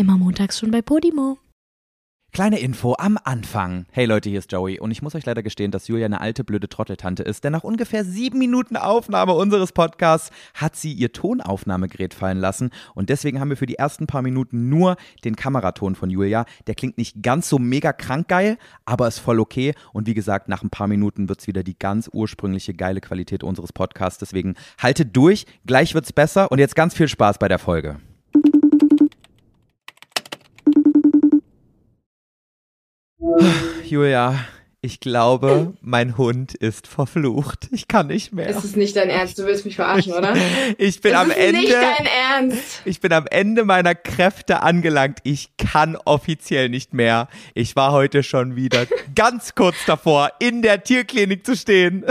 Immer montags schon bei Podimo. Kleine Info am Anfang. Hey Leute, hier ist Joey und ich muss euch leider gestehen, dass Julia eine alte blöde Trotteltante ist, denn nach ungefähr sieben Minuten Aufnahme unseres Podcasts hat sie ihr Tonaufnahmegerät fallen lassen und deswegen haben wir für die ersten paar Minuten nur den Kameraton von Julia. Der klingt nicht ganz so mega krank geil, aber ist voll okay und wie gesagt, nach ein paar Minuten wird es wieder die ganz ursprüngliche geile Qualität unseres Podcasts, deswegen haltet durch, gleich wird's besser und jetzt ganz viel Spaß bei der Folge. Julia, ich glaube, mein Hund ist verflucht. Ich kann nicht mehr. Es ist nicht dein Ernst, du willst mich verarschen, oder? Ich bin Es am ist Ende. nicht dein Ernst. Ich bin am Ende meiner Kräfte angelangt. Ich kann offiziell nicht mehr. Ich war heute schon wieder ganz kurz davor, in der Tierklinik zu stehen.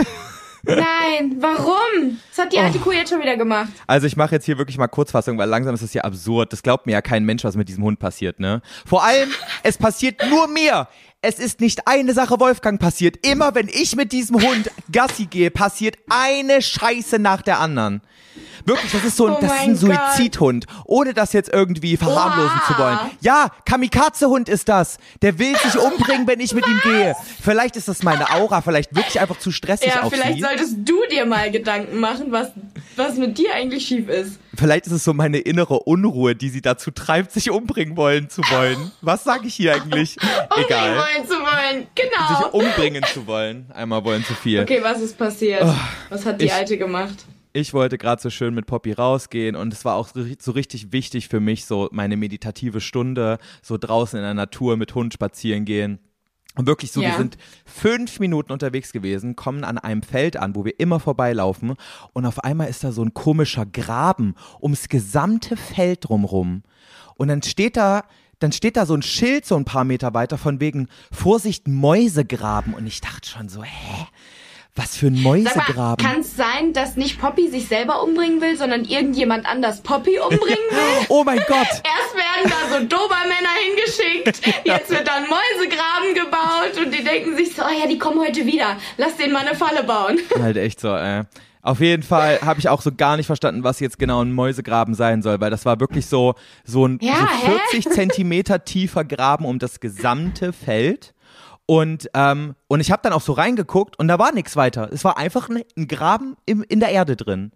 Nein, warum? Das hat die alte Kuh jetzt schon wieder gemacht. Also ich mache jetzt hier wirklich mal Kurzfassung, weil langsam ist es ja absurd. Das glaubt mir ja kein Mensch, was mit diesem Hund passiert, ne? Vor allem, es passiert nur mir. Es ist nicht eine Sache Wolfgang passiert. Immer wenn ich mit diesem Hund Gassi gehe, passiert eine Scheiße nach der anderen. Wirklich, das ist so ein, Oh das ist ein Suizidhund, ohne das jetzt irgendwie verharmlosen Oha. zu wollen. Ja, Kamikaze-Hund ist das. Der will sich umbringen, wenn ich mit ihm gehe. Vielleicht ist das meine Aura, vielleicht wirklich einfach zu stressig Ja, auf vielleicht sie. solltest du dir mal Gedanken machen, was, was mit dir eigentlich schief ist. Vielleicht ist es so meine innere Unruhe, die sie dazu treibt, sich umbringen wollen zu wollen. Was sage ich hier eigentlich? Umbringen Egal. wollen zu wollen. Sich Genau. umbringen zu wollen. Einmal wollen zu viel. Okay, was ist passiert? Was hat die ich- alte gemacht? Ich wollte gerade so schön mit Poppy rausgehen und es war auch so, richtig wichtig für mich, so meine meditative Stunde, so draußen in der Natur mit Hund spazieren gehen. Und wirklich so, wir Ja. sind fünf Minuten unterwegs gewesen, kommen an einem Feld an, wo wir immer vorbeilaufen und auf einmal ist da so ein komischer Graben ums gesamte Feld drumrum. Und dann steht da, dann steht da so ein Schild so ein paar Meter weiter von wegen Vorsicht Mäusegraben und ich dachte schon so, hä? Was für ein Mäusegraben? kann es sein, dass nicht Poppy sich selber umbringen will, sondern irgendjemand anders Poppy umbringen will? Oh mein Gott! Erst werden da so Dobermänner hingeschickt, jetzt wird dann Mäusegraben gebaut und die denken sich so, oh ja, die kommen heute wieder, lass denen mal eine Falle bauen. Halt echt so, äh. Auf jeden Fall habe ich auch so gar nicht verstanden, was jetzt genau ein Mäusegraben sein soll, weil das war wirklich so, so ein Ja, so hä? 40 Zentimeter tiefer Graben um das gesamte Feld. Und, ähm, und ich habe dann auch so reingeguckt und da war nichts weiter. Es war einfach ein, ein Graben im, in der Erde drin.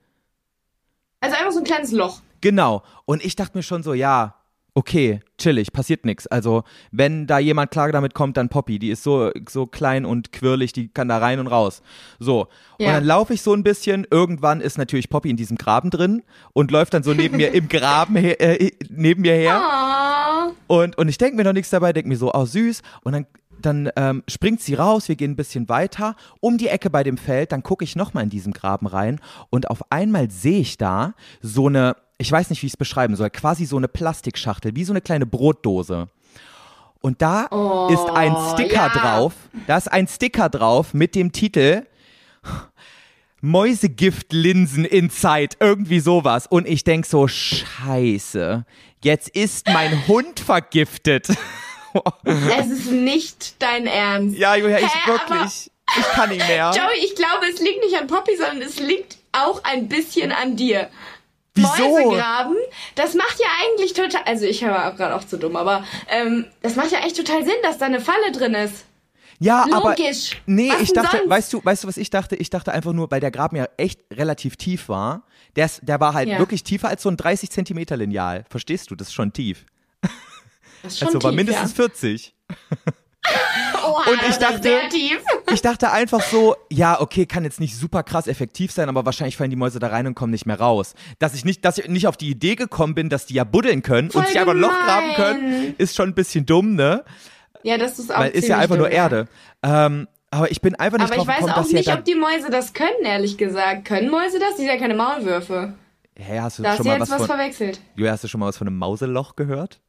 Also einfach so ein kleines Loch. Genau. Und ich dachte mir schon so, ja, okay, chillig, passiert nichts. Also, wenn da jemand klar damit kommt, dann Poppy. Die ist so, so klein und quirlig, die kann da rein und raus. So. Und Ja. dann laufe ich so ein bisschen. Irgendwann ist natürlich Poppy in diesem Graben drin und läuft dann so neben mir im Graben her, äh, neben mir her. Ah. Und, und ich denke mir noch nichts dabei, denke mir so, oh süß. Und dann, dann ähm, springt sie raus, wir gehen ein bisschen weiter, um die Ecke bei dem Feld, dann gucke ich nochmal in diesen Graben rein und auf einmal sehe ich da so eine, ich weiß nicht, wie ich es beschreiben soll, quasi so eine Plastikschachtel, wie so eine kleine Brotdose. Und da ist ein Sticker ja. drauf, da ist ein Sticker drauf mit dem Titel Mäusegiftlinsen in Zeit, irgendwie sowas. Und ich denk so, scheiße, jetzt ist mein Hund vergiftet. Es ist nicht dein Ernst. ja, Julia, ich Hä, aber- wirklich, ich kann nicht mehr. Joey, ich glaube, es liegt nicht an Poppy, sondern es liegt auch ein bisschen an dir. Wieso? Mäusegraben, das macht ja eigentlich total, also ich war gerade auch zu dumm, aber ähm, das macht ja echt total Sinn, dass da eine Falle drin ist. Ja, aber Logisch. nee, Was ich dachte, sonst? weißt du, weißt du, was ich dachte? Ich dachte einfach nur, weil der Graben ja echt relativ tief war. Der, ist, der war halt Ja. wirklich tiefer als so ein 30 Zentimeter Lineal. Verstehst du? Das ist schon tief. Das ist schon Also war tief, mindestens ja. 40. Oha, Und ich dachte-. Ich dachte einfach so, ja, okay, kann jetzt nicht super krass effektiv sein, aber wahrscheinlich fallen die Mäuse da rein und kommen nicht mehr raus. Dass ich nicht, dass ich nicht auf die Idee gekommen bin, dass die ja buddeln können und Voll sich einfach ein Loch graben können, ist schon ein bisschen dumm, ne? Ja, das ist auch Weil ist ja einfach nur dumm, ja. Erde. Ähm, aber ich bin einfach nicht Aber drauf ich weiß gekommen, auch nicht, ob die Mäuse das können, ehrlich gesagt. Können Mäuse das? Die sind ja keine Maulwürfe. Hä, hast du Da hast schon du mal jetzt was was von. verwechselt. Julia, hast du schon mal was von einem Mauseloch gehört?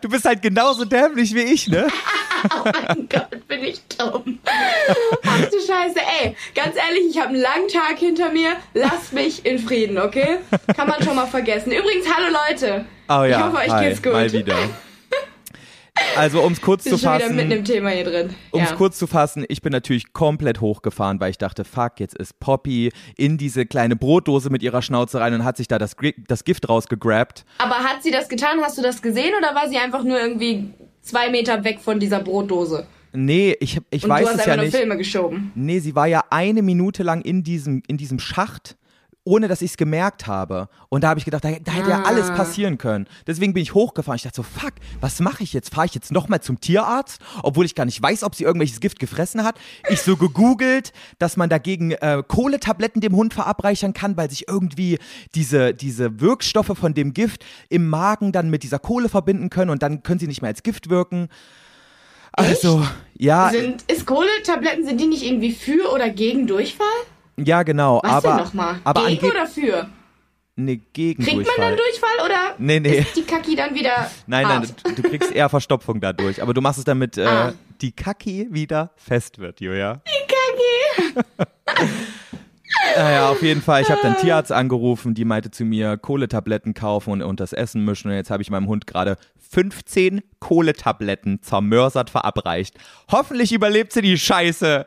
Du bist halt genauso dämlich wie ich, ne? Oh mein Gott, bin ich dumm. Ach du Scheiße, ey. Ganz ehrlich, ich habe einen langen Tag hinter mir. Lass mich in Frieden, okay? Kann man schon mal vergessen. Übrigens, hallo Leute. Oh ja, Ich hoffe, euch hi, geht's gut. mal wieder. Also um es kurz zu fassen, um es ja. kurz zu fassen, ich bin natürlich komplett hochgefahren, weil ich dachte, fuck, jetzt ist Poppy in diese kleine Brotdose mit ihrer Schnauze rein und hat sich da das, das Gift rausgegrabt. Aber hat sie das getan? Hast du das gesehen oder war sie einfach nur irgendwie zwei Meter weg von dieser Brotdose? Nee, ich, ich Und weiß du hast es einfach ja nur nicht. Filme geschoben. Nee, sie war ja eine Minute lang in diesem, in diesem Schacht, ohne dass ich es gemerkt habe. Und da habe ich gedacht, da, da hätte ja Ah. alles passieren können. Deswegen bin ich hochgefahren. Ich dachte so, fuck, was mache ich jetzt? Fahre ich jetzt nochmal zum Tierarzt, obwohl ich gar nicht weiß, ob sie irgendwelches Gift gefressen hat? Ich so gegoogelt, dass man dagegen äh, Kohletabletten dem Hund verabreichern kann, weil sich irgendwie diese, diese Wirkstoffe von dem Gift im Magen dann mit dieser Kohle verbinden können und dann können sie nicht mehr als Gift wirken. Also, ja, Sind, ist Kohletabletten, sind die nicht irgendwie für oder gegen Durchfall? Ja, genau. Was aber, denn nochmal? aber Gegen oder für? Nee, gegen Kriegt man Durchfall. dann Durchfall oder Nee, nee. ist die Kaki dann wieder Nein, nein, hart? du, du kriegst eher Verstopfung dadurch. Aber du machst es damit, äh, Ah. die Kaki wieder fest wird, Julia. Kaki. Naja, auf jeden Fall. Ich habe dann Tierarzt angerufen, die meinte zu mir, Kohletabletten kaufen und, und das Essen mischen. Und jetzt habe ich meinem Hund gerade 15 Kohletabletten zermörsert verabreicht. Hoffentlich überlebt sie die Scheiße.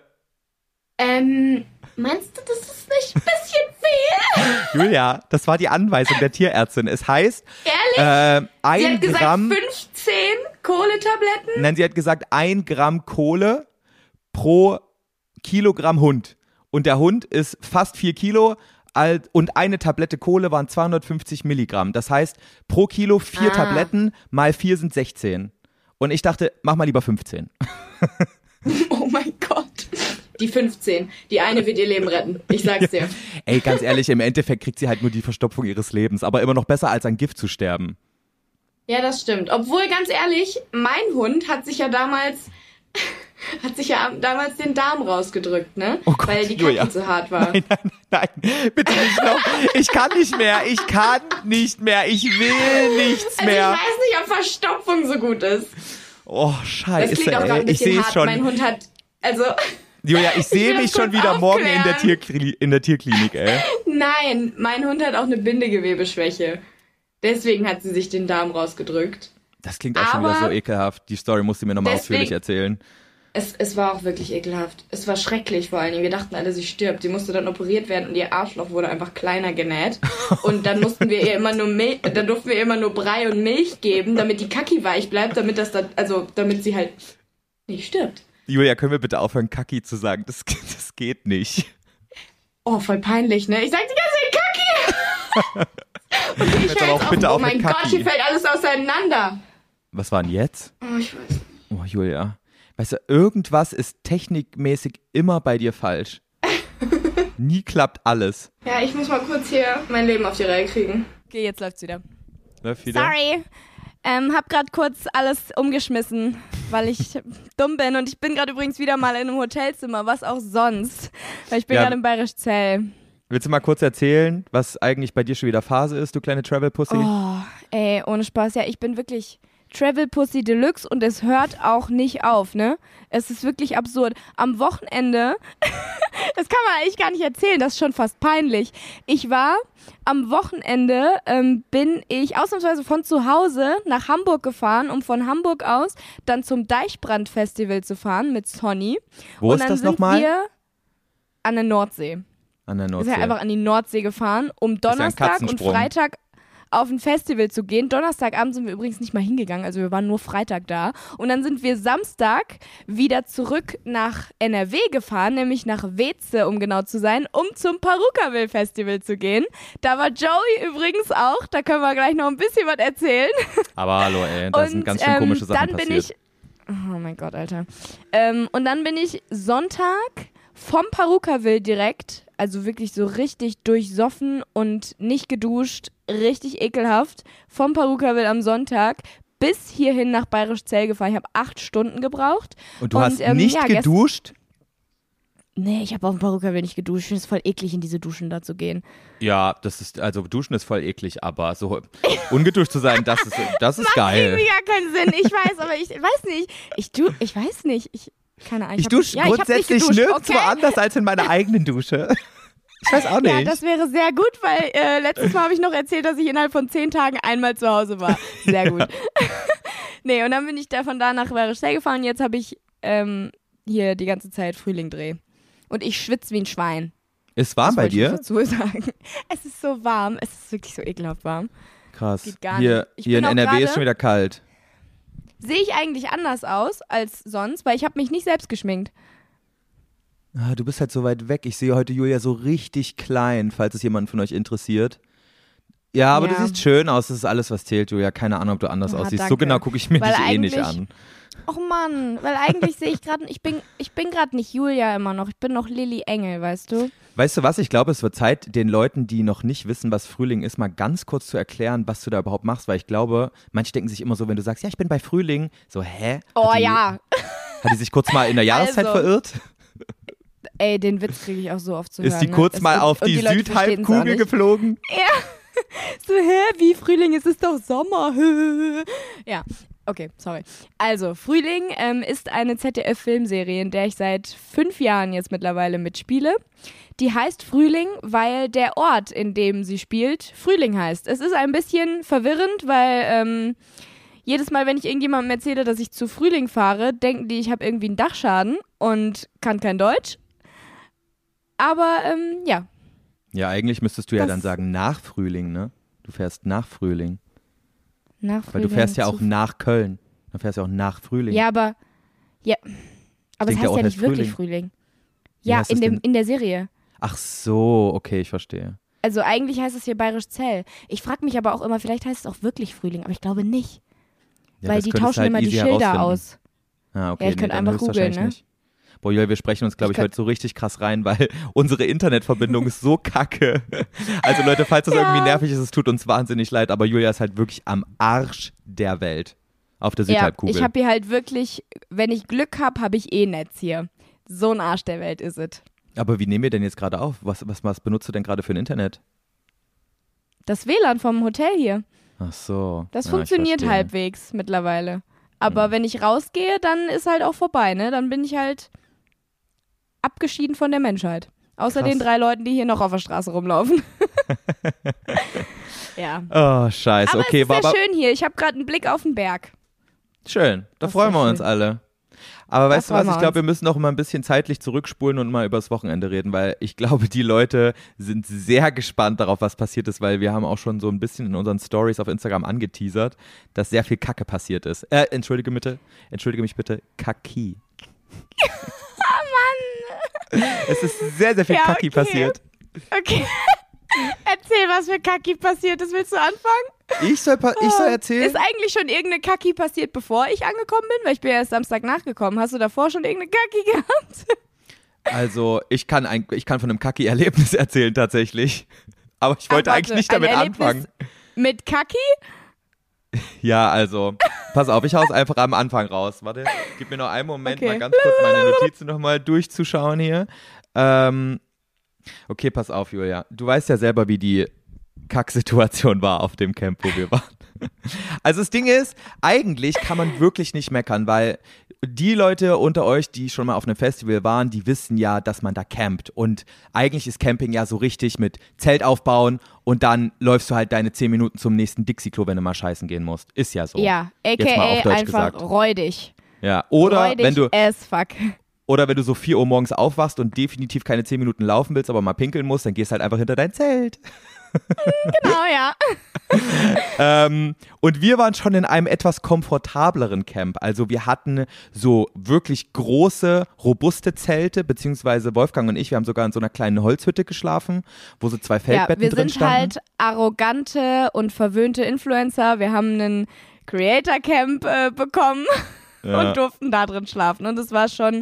Ähm, meinst du, das ist nicht ein bisschen viel? Julia, das war die Anweisung der Tierärztin. Es heißt, Ehrlich? äh, sie ein hat gesagt Gramm. 15 Kohletabletten? Nein, sie hat gesagt, ein Gramm Kohle pro Kilogramm Hund. Und der Hund ist fast vier Kilo alt und eine Tablette Kohle waren 250 Milligramm. Das heißt, pro Kilo vier Ah. Tabletten mal vier sind 16. Und ich dachte, mach mal lieber 15. Oh mein Gott. Die 15. Die eine wird ihr Leben retten. Ich sag's dir. Ey, ganz ehrlich, im Endeffekt kriegt sie halt nur die Verstopfung ihres Lebens. Aber immer noch besser, als an Gift zu sterben. Ja, das stimmt. Obwohl, ganz ehrlich, mein Hund hat sich ja damals, hat sich ja am- damals den Darm rausgedrückt, ne? Oh Gott, Weil die Julia. Kacke zu hart war. Nein, nein, nein, bitte nicht noch. Ich kann nicht mehr, ich kann nicht mehr, ich will nichts Also mehr. ich weiß nicht, ob Verstopfung so gut ist. Oh, Das scheiße, klingt auch gerade ein Ich bisschen es hart. schon. Mein Hund hat, also, Julia, ich sehe mich schon wieder morgen in der, aufklären. Tierkli in der Tierklinik, ey. nein, mein Hund hat auch eine Bindegewebeschwäche. Deswegen hat sie sich den Darm rausgedrückt. Das klingt auch schon wieder Aber so ekelhaft. Die Story musst du mir nochmal ausführlich erzählen. Es, es war auch wirklich ekelhaft. Es war schrecklich vor allen Dingen. Wir dachten alle, sie stirbt. Sie musste dann operiert werden und ihr Arschloch wurde einfach kleiner genäht. Und dann mussten wir ihr immer nur Milch, dann durften wir ihr immer nur Brei und Milch geben, damit die Kacki weich bleibt, damit das dann, also damit sie halt nicht stirbt. Julia, können wir bitte aufhören, Kaki zu sagen? Das, das geht nicht. Oh, voll peinlich, ne? Ich sag die ganze Zeit Kacki! Und ich höre jetzt bitte auf, oh mein Gott, hier fällt alles auseinander. Was war denn jetzt? Oh, ich weiß. Oh, Julia. Weißt du, irgendwas ist technikmäßig immer bei dir falsch. Nie klappt alles. Ja, ich muss mal kurz hier mein Leben auf die Reihe kriegen. Okay, jetzt läuft's wieder. Läuft wieder? Sorry. Ähm, hab grad kurz alles umgeschmissen, weil ich dumm bin. Und ich bin gerade übrigens wieder mal in einem Hotelzimmer, was auch sonst. Weil ich bin Ja. gerade in Bayerisch Zell. Willst du mal kurz erzählen, was eigentlich bei dir schon wieder Phase ist, du kleine Travel-Pussy? Oh, ey, ohne Spaß. Ja, ich bin wirklich Travel Pussy Deluxe und es hört auch nicht auf, ne? Es ist wirklich absurd. Am Wochenende, das kann man eigentlich gar nicht erzählen, das ist schon fast peinlich. Ich war am Wochenende, ähm, bin ich ausnahmsweise von zu Hause nach Hamburg gefahren, um von Hamburg aus dann zum Deichbrand-Festival zu fahren mit Sonny. Wo und ist dann das sind nochmal? wir an der Nordsee. An der Wir Nordsee. sind einfach an die Nordsee gefahren, um ja Donnerstag und. Freitag auf ein Festival zu gehen. Donnerstagabend sind wir übrigens nicht mal hingegangen, also wir waren nur Freitag da. Und dann sind wir Samstag wieder zurück nach NRW gefahren, nämlich nach Weze, um genau zu sein, um zum Parukaville Festival zu gehen. Da war Joey übrigens auch, da können wir gleich noch ein bisschen was erzählen. Aber hallo, ey, da sind ganz schön komische Sachen dann bin passiert. ich. Oh mein Gott, Alter. Ähm, und dann bin ich Sonntag vom Parukaville direkt, also wirklich so richtig durchsoffen und nicht geduscht, richtig ekelhaft, vom Parukaville am Sonntag bis hierhin nach Bayerisch Zell gefahren. Ich habe acht Stunden gebraucht. Und du und, hast ähm, nicht ja, geduscht? Nee, ich habe auf dem Parukaville nicht geduscht. Ich finde es voll eklig, in diese Duschen da zu gehen. Ja, das ist, also duschen ist voll eklig, aber so ungeduscht zu sein, das ist, das ist geil. Irgendwie gar keinen Sinn. Ich weiß, aber ich weiß nicht. Ich du, ich weiß nicht. Ich, keine Ahnung. Ich hab- dusche ja, ich hab grundsätzlich nirgendwo okay? anders als in meiner eigenen Dusche. Ich weiß auch nicht. Ja, das wäre sehr gut, weil äh, letztes Mal habe ich noch erzählt, dass ich innerhalb von zehn Tagen einmal zu Hause war. Sehr gut. nee, und dann bin ich da von da nach Bayerischzell gefahren. Jetzt habe ich ähm, hier die ganze Zeit Frühlingdreh. Und ich schwitze wie ein Schwein. Ist warm Das bei ich dir? noch Dazu sagen. Es ist so warm. Es ist wirklich so ekelhaft warm. Krass. Geht gar hier nicht. Ich hier in NRW ist schon wieder kalt. Sehe ich eigentlich anders aus als sonst, weil ich habe mich nicht selbst geschminkt. Ah, du bist halt so weit weg. Ich sehe heute Julia so richtig klein, falls es jemanden von euch interessiert. Ja, aber du Ja. siehst schön aus. Das ist alles, was zählt, Julia. Keine Ahnung, ob du anders Ah, aussiehst. So danke. genau gucke ich mir Weil dich eh nicht an. Och Mann, weil eigentlich sehe ich gerade, ich bin, ich bin gerade nicht Julia immer noch. Ich bin noch Lilly Engel, weißt du? Weißt du was? Ich glaube, es wird Zeit, den Leuten, die noch nicht wissen, was Frühling ist, mal ganz kurz zu erklären, was du da überhaupt machst. Weil ich glaube, manche denken sich immer so, wenn du sagst, ja, ich bin bei Frühling, so, hä? Oh Hat die, ja. Hat die sich kurz mal in der Jahreszeit Also, verirrt? Ey, den Witz kriege ich auch so oft zu Ist hören. die ne? kurz Es- mal auf die, auch Südhalbkugel geflogen? So, hä, wie Frühling, es ist doch Sommer. ja, okay, sorry. Also, Frühling ähm, ist eine ZDF-Filmserie, in der ich seit fünf Jahren jetzt mittlerweile mitspiele. Die heißt Frühling, weil der Ort, in dem sie spielt, Frühling heißt. Es ist ein bisschen verwirrend, weil ähm, jedes Mal, wenn ich irgendjemandem erzähle, dass ich zu Frühling fahre, denken die, ich habe irgendwie einen Dachschaden und kann kein Deutsch. Aber ähm, ja, Ja, eigentlich müsstest du ja Das- dann sagen, nach Frühling, ne? Du fährst nach Frühling. Nach Weil du Frühling fährst ja auch nach Köln. Dann fährst du auch nach Frühling. Ja, aber ja, aber es der heißt Ort ja nicht wirklich Frühling. Ja, in dem denn? in der Serie. Ach so, okay, ich verstehe. Also eigentlich heißt es hier Bayerisch Zell. Ich frage mich aber auch immer, vielleicht heißt es auch wirklich Frühling, aber ich glaube nicht, Ja, weil das die tauschen halt immer die Schilder aus. Ah, okay, Ja, ich nee, könnte einfach googeln, ne? nicht. Boah, Julia, wir sprechen uns, glaube ich, Ich heute so richtig krass rein, weil unsere Internetverbindung ist so kacke. Also Leute, falls das Ja. irgendwie nervig ist, es tut uns wahnsinnig leid, aber Julia ist halt wirklich am Arsch der Welt. Auf der Ja, Südhalbkugel. ich habe hier halt wirklich, wenn ich Glück habe, habe ich eh Netz hier. So ein Arsch der Welt ist es. aber wie nehmen wir denn jetzt gerade auf? Was, was, was benutzt du denn gerade für ein Internet? Das WLAN vom Hotel hier, Ach so. das Ja, funktioniert halbwegs mittlerweile. Aber wenn ich rausgehe, dann ist halt auch vorbei, ne? Dann bin ich halt abgeschieden von der Menschheit. Außer Krass. den drei Leuten, die hier noch auf der Straße rumlaufen. ja. Oh, scheiße. Aber okay, es ist war sehr aber schön hier. Ich habe gerade einen Blick auf den Berg. schön. Da Das freuen wir uns schön. alle. Aber weißt du was, ich glaube, uns. wir müssen noch mal ein bisschen zeitlich zurückspulen und mal übers Wochenende reden, weil ich glaube, die Leute sind sehr gespannt darauf, was passiert ist, weil wir haben auch schon so ein bisschen in unseren Stories auf Instagram angeteasert, dass sehr viel Kacke passiert ist. Äh, entschuldige bitte, entschuldige mich bitte, Kaki. Oh! Es ist sehr, sehr viel Ja, Kaki okay. passiert. Okay. Erzähl, was für Kaki passiert ist. Willst du anfangen? Ich soll, ich soll erzählen? Ist eigentlich schon irgendeine Kaki passiert, bevor ich angekommen bin? Weil ich bin ja erst Samstag nachgekommen. Hast du davor schon irgendeine Kaki gehabt? Also, ich kann, ein, ich kann von einem Kaki-Erlebnis erzählen tatsächlich. Aber ich wollte Ach, eigentlich warte, nicht damit anfangen. Mit Kaki? Ja, also, pass auf, ich hau's einfach am Anfang raus. Warte, gib mir noch einen Moment, Okay. mal ganz kurz meine Notizen nochmal durchzuschauen hier. Ähm, okay, pass auf, Julia. Du weißt ja selber, wie die Kacksituation war auf dem Camp, wo wir waren. Also das Ding ist, eigentlich kann man wirklich nicht meckern, weil die Leute unter euch, die schon mal auf einem Festival waren, die wissen ja, dass man da campt. Und eigentlich ist Camping ja so richtig mit Zelt aufbauen und dann läufst du halt deine 10 Minuten zum nächsten Dixie-Klo, wenn du mal scheißen gehen musst. Ist ja so. Ja, aka einfach gesagt. räudig. Ja. Oder räudig wenn du as fuck. oder wenn du so 4 Uhr morgens aufwachst und definitiv keine 10 Minuten laufen willst, aber mal pinkeln musst, dann gehst halt einfach hinter dein Zelt. Genau, ja. Ähm, und wir waren schon in einem etwas komfortableren Camp. Also wir hatten so wirklich große, robuste Zelte, beziehungsweise Wolfgang und ich, wir haben sogar in so einer kleinen Holzhütte geschlafen, wo so zwei Ja, Feldbetten wir drin sind standen. halt arrogante und verwöhnte Influencer. Wir haben einen Creator Camp äh, bekommen Ja. und durften da drin schlafen. Und es war schon,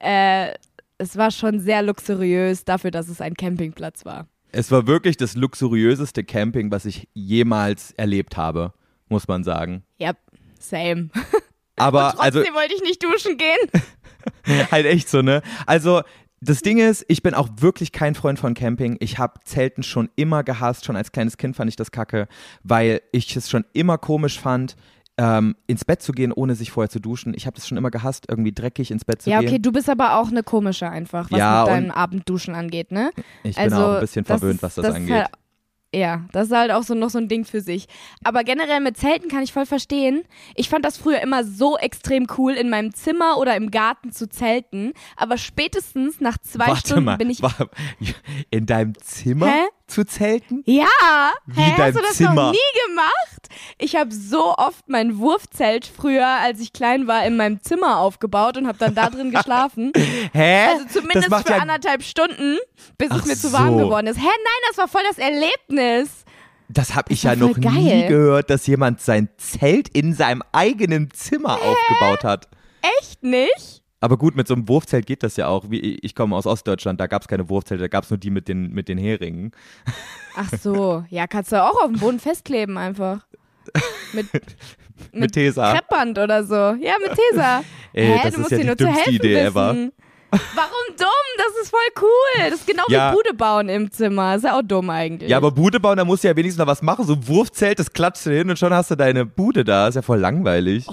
äh, es war schon sehr luxuriös dafür, dass es ein Campingplatz war. Es war wirklich das luxuriöseste Camping, was ich jemals erlebt habe, muss man sagen. Ja, same. Aber Trotzdem also wollte ich nicht duschen gehen. halt echt so, ne? Also das Ding ist, ich bin auch wirklich kein Freund von Camping. Ich habe Zelten schon immer gehasst. Schon als kleines Kind fand ich das kacke, weil ich es schon immer komisch fand, ähm, ins Bett zu gehen, ohne sich vorher zu duschen. Ich habe das schon immer gehasst, irgendwie dreckig ins Bett zu Ja, gehen. okay, du bist aber auch eine komische einfach, was Ja, mit deinem Abendduschen angeht, ne? Ich bin also, auch ein bisschen verwöhnt, was das, das angeht. Halt, Ja, das ist halt auch so noch so ein Ding für sich. Aber generell mit Zelten kann ich voll verstehen. Ich fand das früher immer so extrem cool, in meinem Zimmer oder im Garten zu zelten. Aber spätestens nach zwei Warte Stunden mal, bin ich. in deinem Zimmer Hä? Zu zelten? Ja! Wie Hä, dein hast du das Zimmer? noch nie gemacht? Ich habe so oft mein Wurfzelt früher, als ich klein war, in meinem Zimmer aufgebaut und habe dann da drin geschlafen. Hä? Also zumindest für ja, anderthalb Stunden, bis Ach es mir zu warm so. geworden ist. Hä, nein, das war voll das Erlebnis. Das habe ich ja noch voll nie geil. gehört, dass jemand sein Zelt in seinem eigenen Zimmer aufgebaut hat. Echt nicht? Aber gut, mit so einem Wurfzelt geht das ja auch. Wie, ich komme aus Ostdeutschland, da gab es keine Wurfzelte, da gab es nur die mit den, mit den Heringen. Ach so, ja, kannst du auch auf dem Boden festkleben einfach. Mit, Mit Tesa. Kreppband oder so. Ja, mit Tesa. Ey, Hä, das du ist musst ja dir die nur zu helfen Idee wissen. ever. Warum dumm? Das ist voll cool. Das ist genau Ja. wie Bude bauen im Zimmer. Ist ja auch dumm eigentlich. Ja, aber Bude bauen, da musst du ja wenigstens noch was machen. So ein Wurfzelt, das klatscht du hin und schon hast du deine Bude da. Ist ja voll langweilig.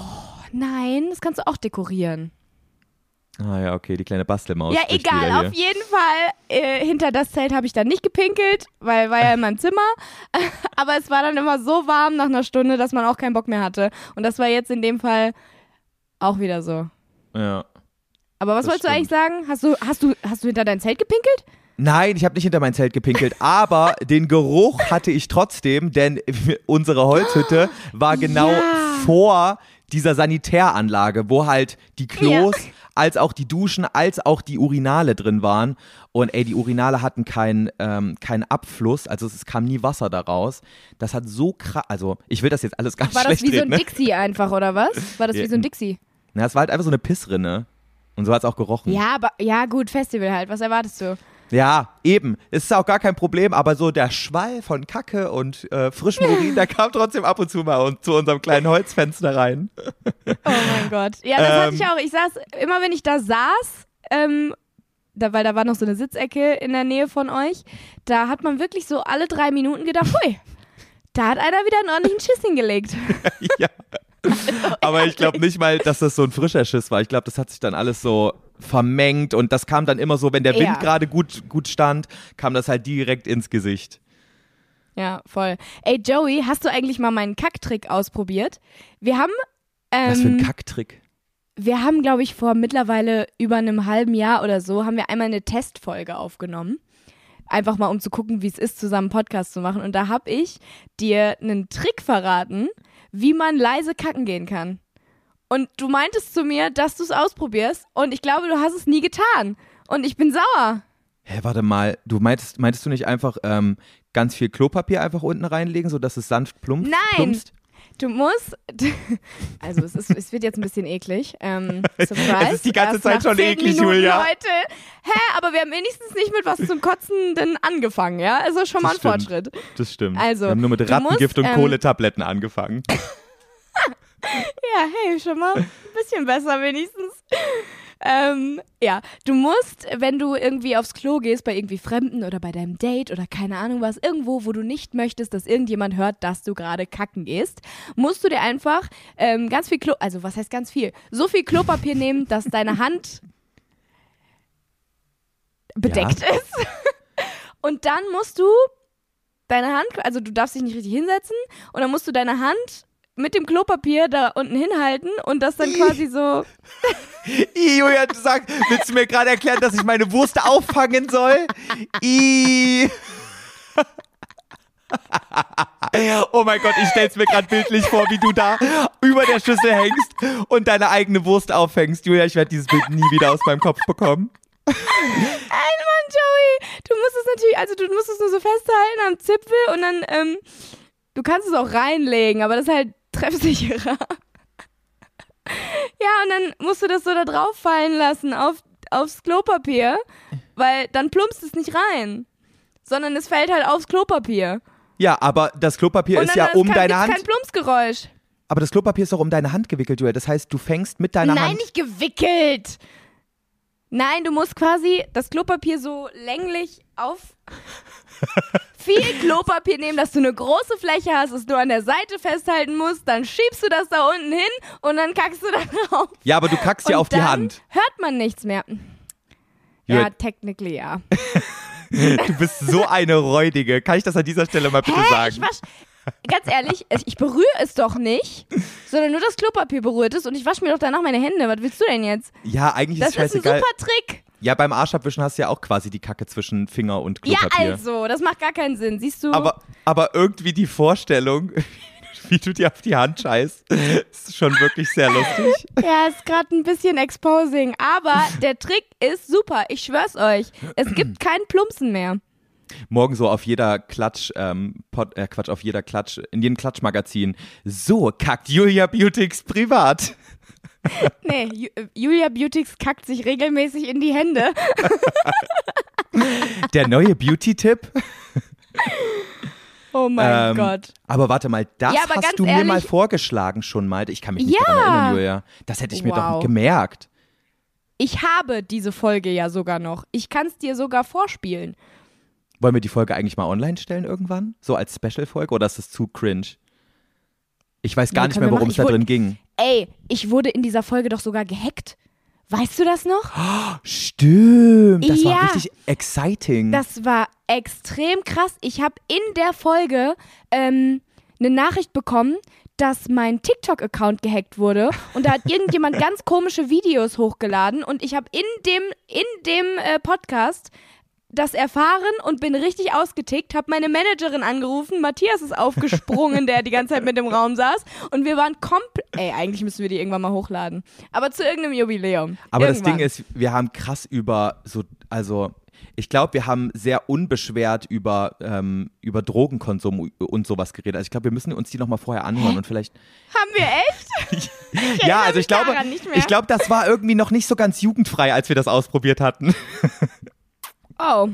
Nein, das kannst du auch dekorieren. Ah ja, okay, die kleine Bastelmaus. ja, egal. Auf jeden Fall, äh, hinter das Zelt habe ich dann nicht gepinkelt, weil war ja in meinem Zimmer. aber es war dann immer so warm nach einer Stunde, dass man auch keinen Bock mehr hatte. Und das war jetzt in dem Fall auch wieder so. Ja. Aber was wolltest du eigentlich sagen? Hast du, hast du, hast du hinter dein Zelt gepinkelt? Nein, ich habe nicht hinter mein Zelt gepinkelt, aber den Geruch hatte ich trotzdem, denn unsere Holzhütte war genau Ja. vor dieser Sanitäranlage, wo halt die Klos, als auch die Duschen, als auch die Urinale drin waren. Und ey, die Urinale hatten keinen ähm, keinen Abfluss, also es kam nie Wasser daraus. Das hat so krass, also ich will das jetzt alles ganz War das schlecht wie so reden, ein ne? Dixie einfach, oder was? War das Ja, wie so ein Dixie? Na, es war halt einfach so eine Pissrinne. Und so hat es auch gerochen. Ja, aber ja gut, Festival halt. Was erwartest du? Ja, eben. Ist auch gar kein Problem, aber so der Schwall von Kacke und äh, frischem Urin, der kam trotzdem ab und zu mal und, zu unserem kleinen Holzfenster rein. Oh mein Gott. Ja, das hatte Ähm. ich auch. Ich saß, immer wenn ich da saß, ähm, da, weil da war noch so eine Sitzecke in der Nähe von euch, da hat man wirklich so alle drei Minuten gedacht, hui, da hat einer wieder einen ordentlichen Schiss hingelegt. ja. Aber ich glaube nicht mal, dass das so ein frischer Schiss war. Ich glaube, das hat sich dann alles so vermengt und das kam dann immer so, wenn der Wind Ja. gerade gut, gut stand, kam das halt direkt ins Gesicht. Ja, voll. Ey, Joey, hast du eigentlich mal meinen Kacktrick ausprobiert? Wir haben, ähm, Was für ein Kacktrick. wir haben, glaube ich, vor mittlerweile über einem halben Jahr oder so, haben wir einmal eine Testfolge aufgenommen. Einfach mal, um zu gucken, wie es ist, zusammen einen Podcast zu machen. Und da habe ich dir einen Trick verraten, wie man leise kacken gehen kann. Und du meintest zu mir, dass du es ausprobierst. Und ich glaube, du hast es nie getan. Und ich bin sauer. Hä, warte mal, du meintest, meintest du nicht einfach ähm, ganz viel Klopapier einfach unten reinlegen, sodass es sanft plumpt? Nein. plumpst? Du musst. Also, es, ist, es wird jetzt ein bisschen eklig. Ähm, Surprise. Es ist die ganze Erst Zeit schon eklig, Minuten Julia. Heute. Hä, aber wir haben wenigstens nicht mit was zum Kotzenden angefangen, ja? Also schon mal ein stimmt. Fortschritt. Das stimmt. Also, Wir haben nur mit Rattengift musst, und ähm, Kohletabletten angefangen. Ja, hey, schon mal ein bisschen besser wenigstens. Ähm, ja, du musst, wenn du irgendwie aufs Klo gehst, bei irgendwie Fremden oder bei deinem Date oder keine Ahnung was, irgendwo, wo du nicht möchtest, dass irgendjemand hört, dass du gerade kacken gehst, musst du dir einfach ähm, ganz viel Klo, also was heißt ganz viel? So viel Klopapier nehmen, dass deine Hand bedeckt ist. Und dann musst du deine Hand, also du darfst dich nicht richtig hinsetzen und dann musst du deine Hand mit dem Klopapier da unten hinhalten und das dann quasi so. I, Julia, du sagst, willst du mir gerade erklären, dass ich meine Wurst auffangen soll? I. Oh mein Gott, ich stell's mir gerade bildlich vor, wie du da über der Schüssel hängst und deine eigene Wurst auffängst. Julia, ich werde dieses Bild nie wieder aus meinem Kopf bekommen. Nein, Mann, Joey! Du musst es natürlich, also du musst es nur so festhalten am Zipfel und dann, ähm, du kannst es auch reinlegen, aber das ist halt treffsicherer. Ja, und dann musst du das so da drauf fallen lassen auf, aufs Klopapier, weil dann plumpst es nicht rein. Sondern es fällt halt aufs Klopapier. Ja, aber das Klopapier und ist ja ist um kein, deine Hand. kein Plumpsgeräusch. Aber das Klopapier ist doch um deine Hand gewickelt, Julia. Das heißt, du fängst mit deiner Nein, Hand. nicht gewickelt. Nein, du musst quasi das Klopapier so länglich auf viel Klopapier nehmen, dass du eine große Fläche hast, dass du an der Seite festhalten musst, dann schiebst du das da unten hin und dann kackst du da drauf. Ja, aber du kackst ja auf die Hand. Hört man nichts mehr. Ja, Julia, technically ja. Du bist so eine Räudige. Kann ich das an dieser Stelle mal bitte Hä? sagen? Ich ganz ehrlich, ich berühre es doch nicht, sondern nur das Klopapier berührt es und ich wasche mir doch danach meine Hände. Was willst du denn jetzt? ja, eigentlich Das ist ist ein scheißegal. super Trick. Ja, beim Arschabwischen hast du ja auch quasi die Kacke zwischen Finger und Ja, Klopapier. also, das macht gar keinen Sinn. Siehst du? Aber, aber irgendwie die Vorstellung, wie du dir auf die Hand scheißt, ist schon wirklich sehr lustig. Ja, ist gerade ein bisschen exposing. Aber der Trick ist super. Ich schwör's euch. Es gibt keinen Plumpsen mehr. Morgen so auf jeder Klatsch, ähm, Pod, äh, Quatsch, auf jeder Klatsch, in jedem Klatschmagazin. So kackt Julia Beautix privat. Nee, Ju äh, Julia Beautix kackt sich regelmäßig in die Hände. Der neue Beauty-Tipp. Oh mein Ähm, Gott. Aber warte mal, das Ja, hast du mir mal ehrlich- vorgeschlagen schon mal. Ich kann mich nicht Ja. daran erinnern, Julia. Das hätte ich mir doch Wow. gemerkt. Ich habe diese Folge ja sogar noch. Ich kann's dir sogar vorspielen. Wollen wir die Folge eigentlich mal online stellen irgendwann? So als Special-Folge oder ist das zu cringe? Ich weiß gar Ja, nicht mehr, worum es da drin ging. Ey, ich wurde in dieser Folge doch sogar gehackt. Weißt du das noch? Stimmt, das war Ja. richtig exciting. Das war extrem krass. Ich habe in der Folge ähm, eine Nachricht bekommen, dass mein TikTok-Account gehackt wurde und da hat irgendjemand ganz komische Videos hochgeladen und ich habe in dem, in dem äh, Podcast das erfahren und bin richtig ausgetickt, habe meine Managerin angerufen, Matthias ist aufgesprungen, der die ganze Zeit mit im Raum saß und wir waren komplett, ey, eigentlich müssen wir die irgendwann mal hochladen, aber zu irgendeinem Jubiläum. Aber das Irgendwann. Ding ist, wir haben krass über so, also ich glaube, wir haben sehr unbeschwert über, ähm, über Drogenkonsum und sowas geredet. Also ich glaube, wir müssen uns die nochmal vorher anhören und vielleicht. Haben wir echt? ja, also ich glaube, ich glaube, das war irgendwie noch nicht so ganz jugendfrei, als wir das ausprobiert hatten. Oh.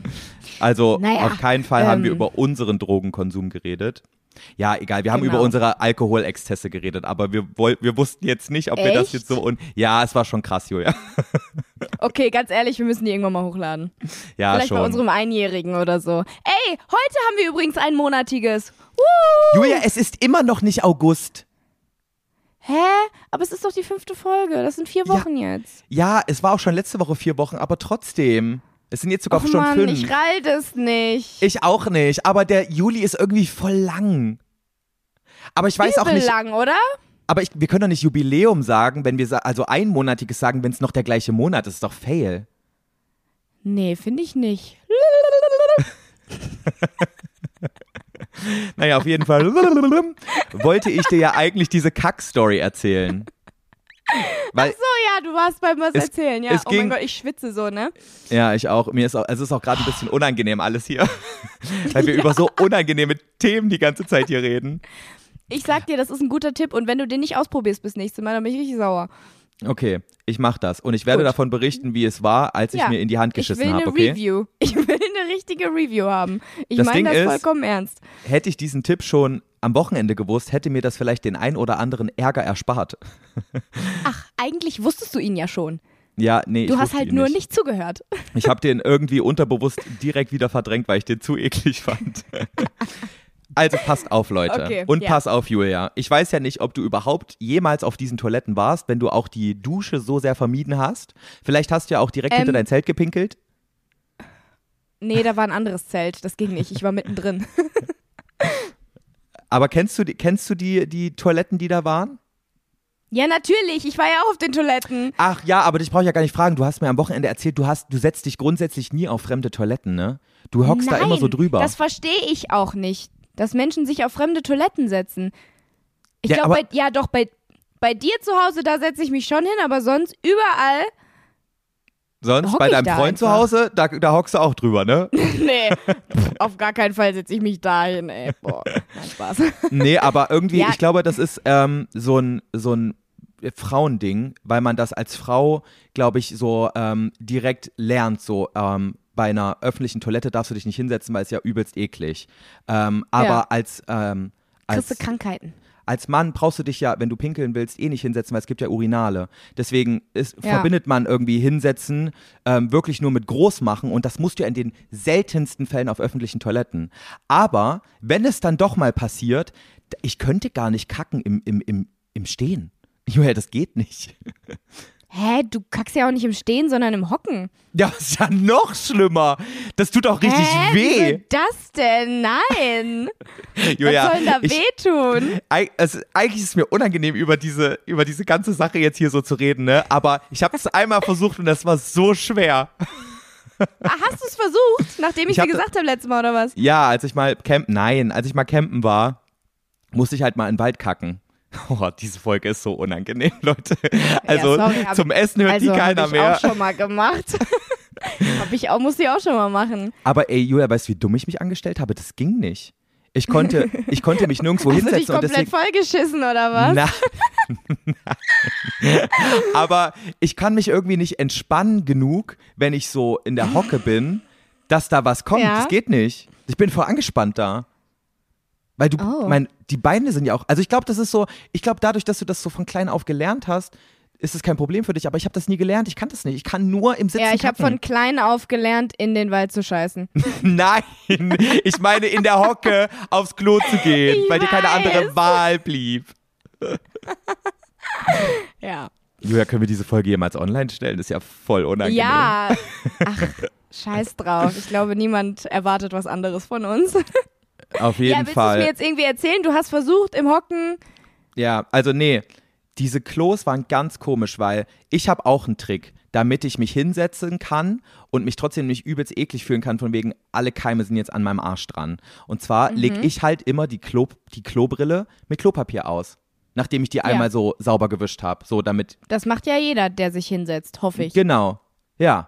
Also Naja, auf keinen Fall haben wir ähm, über unseren Drogenkonsum geredet. Ja, egal, wir haben Genau. über unsere Alkoholexzesse geredet, aber wir, wir wussten jetzt nicht, ob wir das Echt? jetzt so und ja, es war schon krass, Julia. Okay, ganz ehrlich, wir müssen die irgendwann mal hochladen. Ja, Vielleicht bei schon. unserem Einjährigen oder so. Ey, heute haben wir übrigens ein monatiges. Woo! Julia, es ist immer noch nicht August. Hä? Aber es ist doch die fünfte Folge. Das sind vier Ja. Wochen jetzt. Ja, es war auch schon letzte Woche vier Wochen, aber trotzdem. Es sind jetzt sogar Och schon Mann, fünf. ich rall das nicht. Ich auch nicht, aber der Juli ist irgendwie voll lang. Aber ich weiß auch Übel nicht, lang, oder? aber ich, wir können doch nicht Jubiläum sagen, wenn wir also einmonatiges sagen, wenn es noch der gleiche Monat ist, ist doch fail. Nee, finde ich nicht. Naja, auf jeden Fall wollte ich dir ja eigentlich diese Kack-Story erzählen. Weil, So, ja, du warst beim was Es- erzählen. Ja, oh mein ging- Gott, ich schwitze so, ne? ja, ich auch, mir ist auch, es ist auch gerade ein bisschen unangenehm alles hier, weil wir über so unangenehme Themen die ganze Zeit hier reden. Ich sag dir, das ist ein guter Tipp und wenn du den nicht ausprobierst bis nächstes Mal, dann bin ich richtig sauer. Okay, ich mach das und ich werde Gut. davon berichten, wie es war, als ich Ja, mir in die Hand Ich will geschissen eine habe, okay? Review. Ich will eine richtige Review haben. Ich Das meine das ist- vollkommen ernst. Hätte ich diesen Tipp schon am Wochenende gewusst, hätte mir das vielleicht den ein oder anderen Ärger erspart. Ach, eigentlich wusstest du ihn ja schon. Ja, nee, Du hast halt nur nicht. nicht zugehört. Ich habe den irgendwie unterbewusst direkt wieder verdrängt, weil ich den zu eklig fand. Also passt auf, Leute. Okay, Und ja. pass auf, Julia. Ich weiß ja nicht, ob du überhaupt jemals auf diesen Toiletten warst, wenn du auch die Dusche so sehr vermieden hast. Vielleicht hast du ja auch direkt Ähm, hinter dein Zelt gepinkelt. Nee, da war ein anderes Zelt. Das ging nicht. Ich war mittendrin. Aber kennst du, die, kennst du die, die Toiletten, die da waren? Ja, natürlich. Ich war ja auch auf den Toiletten. Ach ja, aber dich brauche ich ja gar nicht fragen. Du hast mir am Wochenende erzählt, du, hast, du setzt dich grundsätzlich nie auf fremde Toiletten, ne? Du hockst Nein, da immer so drüber. Das verstehe ich auch nicht, dass Menschen sich auf fremde Toiletten setzen. Ich Ja, glaube, ja doch, bei, bei dir zu Hause, da setze ich mich schon hin, aber sonst überall. Sonst hock bei deinem Freund zu. Hause, da, da hockst du auch drüber, ne? Nee, auf gar keinen Fall setze ich mich da hin, ey. Boah, nein, Spaß. Nee, aber irgendwie, Ja. ich glaube, das ist ähm, so ein, so ein Frauending, weil man das als Frau, glaube ich, so ähm, direkt lernt, so ähm, bei einer öffentlichen Toilette darfst du dich nicht hinsetzen, weil es ja übelst eklig. Ähm, aber Ja. als, ähm, Kriegst als, du Krankheiten. Als Mann brauchst du dich ja, wenn du pinkeln willst, eh nicht hinsetzen, weil es gibt ja Urinale. Deswegen ist, Ja. verbindet man irgendwie hinsetzen ähm, wirklich nur mit Großmachen und das musst du ja in den seltensten Fällen auf öffentlichen Toiletten. Aber wenn es dann doch mal passiert, ich könnte gar nicht kacken im, im, im, im Stehen. Julia, das geht nicht. Hä, du kackst ja auch nicht im Stehen, sondern im Hocken. Ja, ist ja noch schlimmer. Das tut auch richtig Hä, wie weh. soll das denn? Nein. Julia, Was soll denn da ich- wehtun? Es, eigentlich ist es mir unangenehm, über diese, über diese ganze Sache jetzt hier so zu reden, ne? Aber ich habe es einmal versucht und das war so schwer. Ah, hast du es versucht, nachdem ich, Ich dir hab gesagt habe letztes Mal, oder was? Ja, als ich mal campen, nein, als ich mal campen war, musste ich halt mal in den Wald kacken. Oh, diese Folge ist so unangenehm, Leute. Also sorry, hab- zum Essen hört also die keiner hab ich mehr. auch schon mal gemacht. hab ich auch, musste ich auch schon mal machen. Aber ey, Julia, weißt du, wie dumm ich mich angestellt habe? Das ging nicht. Ich konnte, ich konnte mich nirgendwo Hast du dich hinsetzen und komplett deswegen. vollgeschissen, oder was? Nein. Aber ich kann mich irgendwie nicht entspannen genug, wenn ich so in der Hocke bin, dass da was kommt. Ja. Das geht nicht. Ich bin voll angespannt da. Weil du, Oh. mein, die Beine sind ja auch, also ich glaube, das ist so, ich glaube, dadurch, dass du das so von klein auf gelernt hast, ist es kein Problem für dich, aber ich habe das nie gelernt, ich kann das nicht. Ich kann nur im Sitzen Ja, ich habe von klein auf gelernt, in den Wald zu scheißen. Nein, ich meine in der Hocke aufs Klo zu gehen, Ich weil dir keine andere weiß. Wahl blieb. Ja. Julia, können wir diese Folge jemals online stellen? Das ist ja voll unangenehm. Ja. Ach, scheiß drauf. Ich glaube, niemand erwartet was anderes von uns. Auf ja, jeden willst du Fall. mir jetzt irgendwie erzählen? Du hast versucht, im Hocken. Ja, also nee, diese Klos waren ganz komisch, weil ich habe auch einen Trick, damit ich mich hinsetzen kann und mich trotzdem nicht übelst eklig fühlen kann, von wegen, alle Keime sind jetzt an meinem Arsch dran. Und zwar Mhm. leg ich halt immer die, Klo, die Klobrille mit Klopapier aus. Nachdem ich die einmal so sauber gewischt habe. So, damit. Das macht ja jeder, der sich hinsetzt, hoffe ich. Genau. Ja.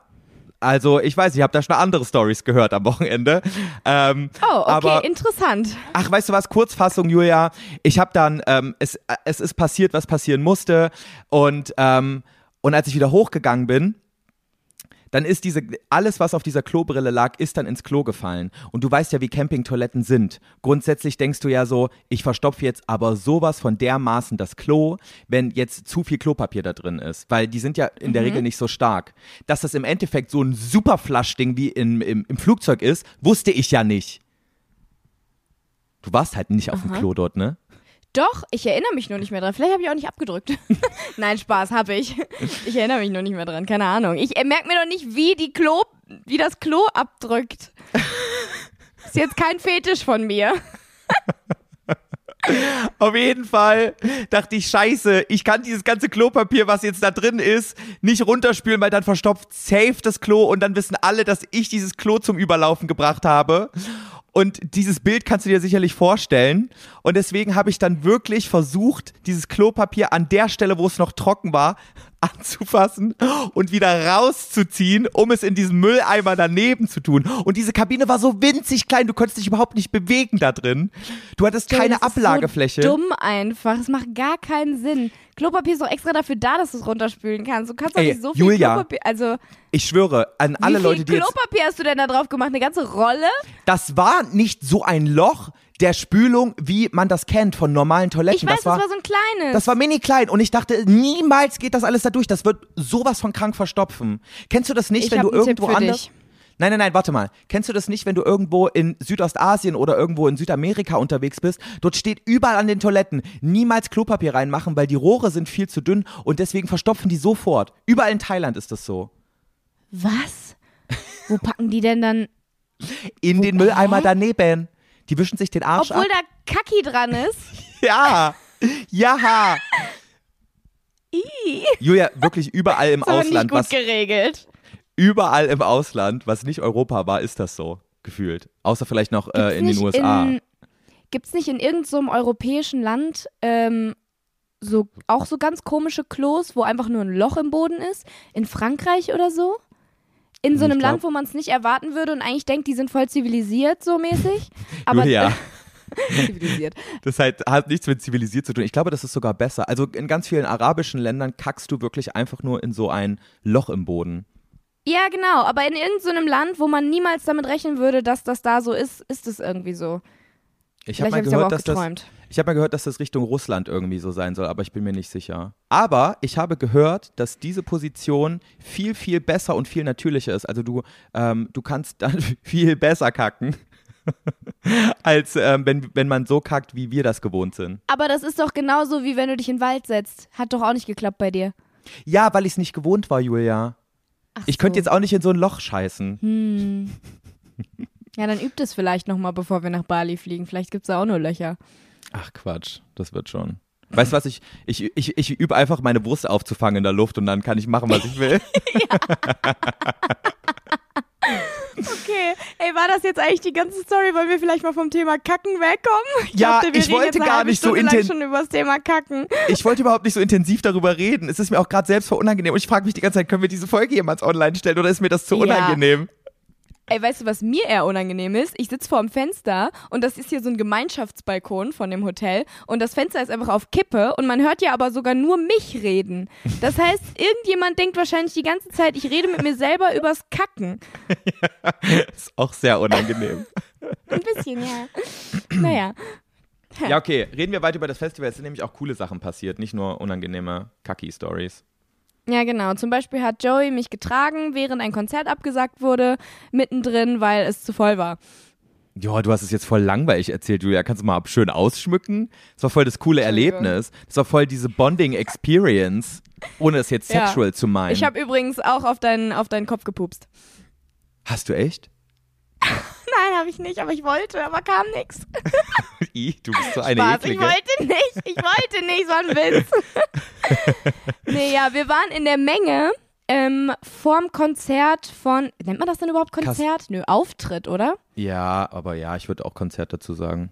Also, ich weiß, ich habe da schon andere Stories gehört am Wochenende. Ähm, Oh, okay, aber interessant. Ach, weißt du was? Kurzfassung, Julia. Ich habe dann, ähm, es, äh, es ist passiert, was passieren musste. Und, ähm, und als ich wieder hochgegangen bin, dann ist diese, alles, was auf dieser Klobrille lag, ist dann ins Klo gefallen. Und du weißt ja, wie Campingtoiletten sind. Grundsätzlich denkst du ja so, ich verstopfe jetzt aber sowas von dermaßen das Klo, wenn jetzt zu viel Klopapier da drin ist. Weil die sind ja in der Regel nicht so stark. Dass das im Endeffekt so ein Superflaschding wie im, im, im Flugzeug ist, wusste ich ja nicht. Du warst halt nicht auf dem Klo dort, ne? Doch, ich erinnere mich nur nicht mehr dran. Vielleicht habe ich auch nicht abgedrückt. Nein, Spaß, habe ich. Ich erinnere mich nur nicht mehr dran, keine Ahnung. Ich äh, merke mir doch nicht, wie die Klo, wie das Klo abdrückt. Ist jetzt kein Fetisch von mir. Auf jeden Fall dachte ich, scheiße, ich kann dieses ganze Klopapier, was jetzt da drin ist, nicht runterspülen, weil dann verstopft safe das Klo und dann wissen alle, dass ich dieses Klo zum Überlaufen gebracht habe. Und dieses Bild kannst du dir sicherlich vorstellen. Und deswegen habe ich dann wirklich versucht, dieses Klopapier an der Stelle, wo es noch trocken war, anzufassen und wieder rauszuziehen, um es in diesen Mülleimer daneben zu tun. Und diese Kabine war so winzig klein, du konntest dich überhaupt nicht bewegen da drin. Du hattest keine Das ist Ablagefläche. So dumm einfach. Es macht gar keinen Sinn. Klopapier ist doch extra dafür da, dass du es runterspülen kannst. Du kannst doch nicht so viel Julia, Klopapier. Also, Ich schwöre, an alle wie viel Leute, die jetzt. Klopapier hast du denn da drauf gemacht? Eine ganze Rolle? Das war nicht so ein Loch der Spülung, wie man das kennt von normalen Toiletten. Ich weiß, das war, das war so ein kleines. das war mini klein und ich dachte, niemals geht das alles da durch. Das wird sowas von krank verstopfen. Kennst du das nicht, Ich wenn du irgendwo anders. dich. Nein, nein, nein, warte mal. Kennst du das nicht, wenn du irgendwo in Südostasien oder irgendwo in Südamerika unterwegs bist? Dort steht überall an den Toiletten niemals Klopapier reinmachen, weil die Rohre sind viel zu dünn und deswegen verstopfen die sofort. Überall in Thailand ist das so. Was? Wo packen die denn dann? In den Mülleimer daneben. Die wischen sich den Arsch Obwohl ab. da Kacki dran ist. Ja. Ja. Julia, wirklich überall im ist aber nicht Ausland, gut was geregelt. überall im Ausland, was nicht Europa war, ist das so gefühlt. Außer vielleicht noch äh, in den USA. In, gibt's nicht in irgendeinem so europäischen Land ähm, so auch so ganz komische Klos, wo einfach nur ein Loch im Boden ist? In Frankreich oder so? In so Ich einem glaub- Land, wo man es nicht erwarten würde und eigentlich denkt, die sind voll zivilisiert, so mäßig. Aber Julia, zivilisiert. das halt, hat nichts mit zivilisiert zu tun. Ich glaube, das ist sogar besser. Also in ganz vielen arabischen Ländern kackst du wirklich einfach nur in so ein Loch im Boden. Ja, genau. Aber in irgendeinem Land, wo man niemals damit rechnen würde, dass das da so ist, ist es irgendwie so. Ich habe mal gehört, dass das. Ich habe mal gehört, dass das Richtung Russland irgendwie so sein soll, aber ich bin mir nicht sicher. Aber ich habe gehört, dass diese Position viel, viel besser und viel natürlicher ist. Also du, ähm, du kannst dann viel besser kacken, als ähm, wenn, wenn man so kackt, wie wir das gewohnt sind. Aber das ist doch genauso, wie wenn du dich in den Wald setzt. Hat doch auch nicht geklappt bei dir. Ja, weil ich es nicht gewohnt war, Julia. Ach Ich könnte so. jetzt auch nicht in so ein Loch scheißen. Hm. Ja, dann übt es vielleicht nochmal, bevor wir nach Bali fliegen. Vielleicht gibt es da auch nur Löcher. Ach Quatsch, das wird schon. Weißt du was, ich, ich, ich, ich übe einfach meine Wurst aufzufangen in der Luft und dann kann ich machen, was ich will. Okay, ey, war das jetzt eigentlich die ganze Story? Wollen wir vielleicht mal vom Thema Kacken wegkommen? Ja, dachte, wir ich wollte gar nicht so Stunde lang inten- schon über das Thema Kacken. Ich wollte überhaupt nicht so intensiv darüber reden. Es ist mir auch gerade selbst voll unangenehm und ich frage mich die ganze Zeit, können wir diese Folge jemals online stellen oder ist mir das zu Ja. unangenehm? Ey, weißt du, was mir eher unangenehm ist? Ich sitze vor dem Fenster und das ist hier so ein Gemeinschaftsbalkon von dem Hotel und das Fenster ist einfach auf Kippe und man hört ja aber sogar nur mich reden. Das heißt, irgendjemand denkt wahrscheinlich die ganze Zeit, ich rede mit mir selber übers Kacken. Ist auch sehr unangenehm. Ein bisschen, ja. Naja. ja, okay, reden wir weiter über das Festival. Es sind nämlich auch coole Sachen passiert, nicht nur unangenehme Kacki-Stories. Ja, genau. Zum Beispiel hat Joey mich getragen, während ein Konzert abgesagt wurde, mittendrin, weil es zu voll war. Ja, du hast es jetzt voll langweilig erzählt, Julia. Kannst du mal schön ausschmücken? Das war voll das coole. Erlebnis. Das war voll diese Bonding-Experience, ohne es jetzt Ja. sexual zu meinen. Ich habe übrigens auch auf deinen, auf deinen Kopf gepupst. Hast du echt? Nein, habe ich nicht, aber ich wollte, aber kam nichts. Du bist so eine Spaß, ich wollte nicht, ich wollte nicht, so ein Witz. nee, ja, wir waren in der Menge ähm, vorm Konzert von, nennt man das denn überhaupt Konzert? Nö, Auftritt, oder? Ja, aber ja, ich würde auch Konzert dazu sagen.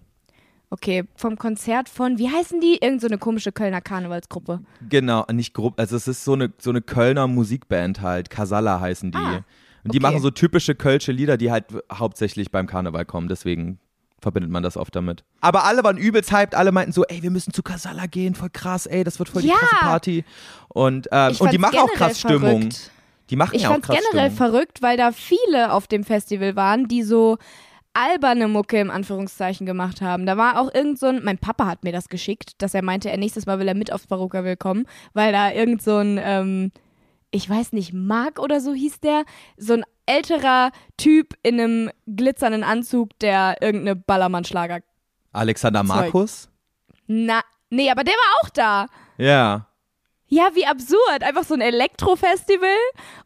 Okay, vom Konzert von, wie heißen die? Irgend so eine komische Kölner Karnevalsgruppe. Genau, nicht grob, also es ist so eine, so eine Kölner Musikband halt, Casalla heißen die. Ah, Und die okay. machen so typische kölsche Lieder, die halt hauptsächlich beim Karneval kommen, deswegen verbindet man das oft damit. Aber alle waren übelst hyped, alle meinten so, ey, wir müssen zu Casalla gehen, voll krass, ey, das wird voll die Ja. krasse Party. Und, ähm, und die machen auch krass Stimmung. verrückt. Die machen Ich ja auch krass generell Stimmung. verrückt, weil da viele auf dem Festival waren, die so alberne Mucke im Anführungszeichen gemacht haben. Da war auch irgend so ein, mein Papa hat mir das geschickt, dass er meinte, er nächstes Mal will er mit aufs Baroka willkommen, weil da irgend so ein, ähm, ich weiß nicht, Mark oder so hieß der, so ein älterer Typ in einem glitzernden Anzug, der irgendeine Ballermann-Schlager. Alexander. Markus? Na, nee, aber der war auch da. Ja. Ja, wie absurd. Einfach so ein Elektrofestival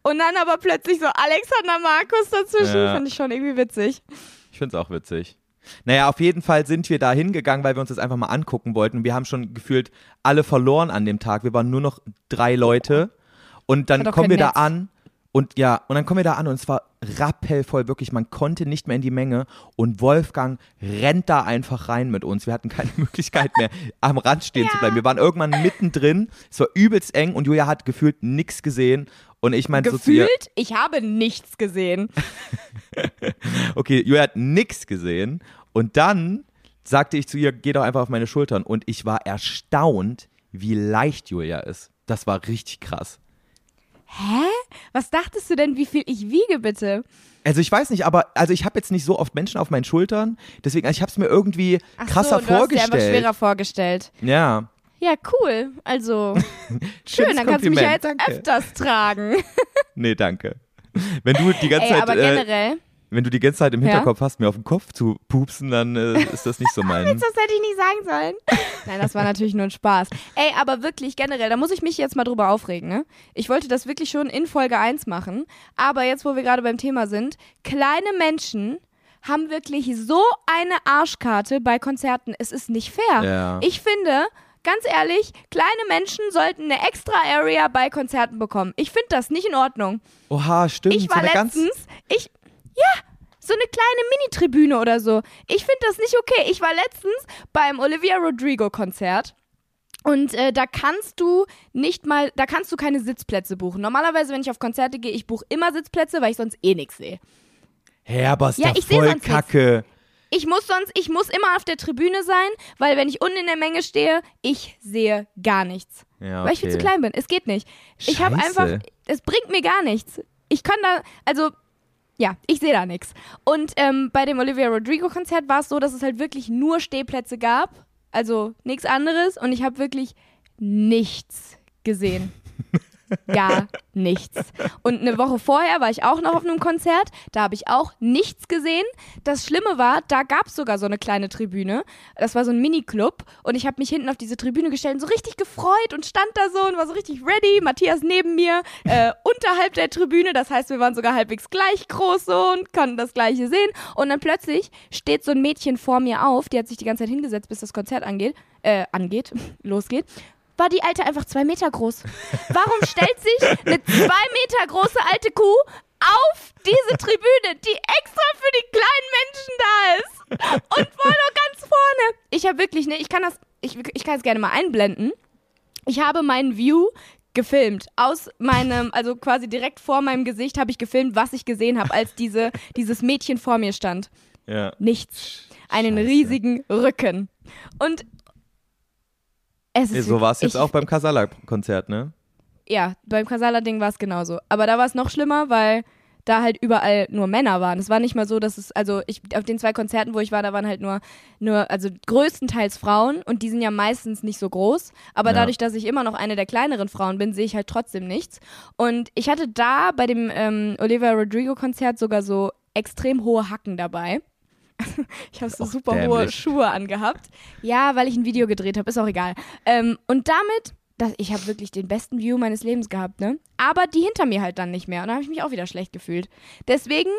und dann aber plötzlich so Alexander Markus dazwischen. Ja. Fand ich schon irgendwie witzig. Ich finde es auch witzig. Naja, auf jeden Fall sind wir da hingegangen, weil wir uns das einfach mal angucken wollten. Wir haben schon gefühlt alle verloren an dem Tag. Wir waren nur noch drei Leute. Und dann kommen wir da Netz. an. Und ja, und dann kommen wir da an und es war rappelvoll, wirklich. Man konnte nicht mehr in die Menge. Und Wolfgang rennt da einfach rein mit uns. Wir hatten keine Möglichkeit mehr, am Rand stehen zu bleiben. Wir waren irgendwann mittendrin. Es war übelst eng und Julia hat gefühlt nichts gesehen. Und ich so ihr, Gefühlt, ich habe nichts gesehen. Okay, Julia hat nix gesehen. Und dann sagte ich zu ihr, geh doch einfach auf meine Schultern. Und ich war erstaunt, wie leicht Julia ist. Das war richtig krass. Hä? Was dachtest du denn, wie viel ich wiege, bitte? Also ich weiß nicht, aber also ich habe jetzt nicht so oft Menschen auf meinen Schultern, deswegen also ich habe es mir irgendwie Ach krasser so, du hast dir einfach vorgestellt. schwerer vorgestellt. ja, Ja, cool. Also, schön, dann kannst du mich ja Kompliment, jetzt danke. öfters tragen. nee, danke. Wenn du die ganze Ey, Zeit, aber äh, generell, wenn du die ganze Zeit im Ja? Hinterkopf hast, mir auf den Kopf zu pupsen, dann äh, ist das nicht so mein. das hätte ich nicht sagen sollen. Nein, das war natürlich nur ein Spaß. Ey, aber wirklich generell, da muss ich mich jetzt mal drüber aufregen, ne? Ich wollte das wirklich schon in Folge 1 machen, aber jetzt, wo wir gerade beim Thema sind, kleine Menschen haben wirklich so eine Arschkarte bei Konzerten. Es ist nicht fair. Ja. Ich finde, ganz ehrlich, kleine Menschen sollten eine extra Area bei Konzerten bekommen. Ich finde das nicht in Ordnung. Oha, stimmt. Ich so war ganz, letztens, ich, ja, so eine kleine Mini-Tribüne oder so. Ich finde das nicht okay. Ich war letztens beim Olivia Rodrigo-Konzert. Und äh, da kannst du nicht mal, da kannst du keine Sitzplätze buchen. Normalerweise, wenn ich auf Konzerte gehe, ich buche immer Sitzplätze, weil ich sonst eh nichts sehe. Hä, aber ist Ja, voll kacke. Ich muss sonst, ich muss immer auf der Tribüne sein, weil wenn ich unten in der Menge stehe, ich sehe gar nichts. Ja, Weil ich viel zu okay. klein bin. Es geht nicht. Ich habe Scheiße. einfach, es bringt mir gar nichts. Ich kann da, also, ja, ich sehe da nichts. Und ähm, bei dem Olivia Rodrigo-Konzert war es so, dass es halt wirklich nur Stehplätze gab. Also nichts anderes. Und ich habe wirklich nichts gesehen. gar nichts. Und eine Woche vorher war ich auch noch auf einem Konzert, da habe ich auch nichts gesehen. Das Schlimme war, da gab es sogar so eine kleine Tribüne. Das war so ein Mini-Club und ich habe mich hinten auf diese Tribüne gestellt und so richtig gefreut und stand da so und war so richtig ready. Matthias neben mir, äh, unterhalb der Tribüne, das heißt, wir waren sogar halbwegs gleich groß so und konnten das Gleiche sehen. Und dann plötzlich steht so ein Mädchen vor mir auf, die hat sich die ganze Zeit hingesetzt, bis das Konzert angeht, äh, angeht, losgeht war die Alte einfach zwei Meter groß. Warum stellt sich eine zwei Meter große alte Kuh auf diese Tribüne, die extra für die kleinen Menschen da ist? Und vorne ganz vorne. Ich habe wirklich, ne, ich kann das, ich, ich kann es gerne mal einblenden. Ich habe meinen View gefilmt. Aus meinem, also quasi direkt vor meinem Gesicht habe ich gefilmt, was ich gesehen habe, als diese, dieses Mädchen vor mir stand. Ja. Nichts. Einen Scheiße. riesigen Rücken. Und es ist So war es jetzt auch beim Casala-Konzert, ne? Ja, beim Kasala-Ding war es genauso. Aber da war es noch schlimmer, weil da halt überall nur Männer waren. Es war nicht mal so, dass es, also ich, auf den zwei Konzerten, wo ich war, da waren halt nur, nur, also größtenteils Frauen und die sind ja meistens nicht so groß. Aber Ja. dadurch, dass ich immer noch eine der kleineren Frauen bin, sehe ich halt trotzdem nichts. Und ich hatte da bei dem ähm, Olivia Rodrigo-Konzert sogar so extrem hohe Hacken dabei. Ich habe so Och, super hohe dämlich. Schuhe angehabt. Ja, weil ich ein Video gedreht habe, ist auch egal. Ähm, und damit, das, ich habe wirklich den besten View meines Lebens gehabt, ne? Aber die hinter mir halt dann nicht mehr. Und da habe ich mich auch wieder schlecht gefühlt. Deswegen,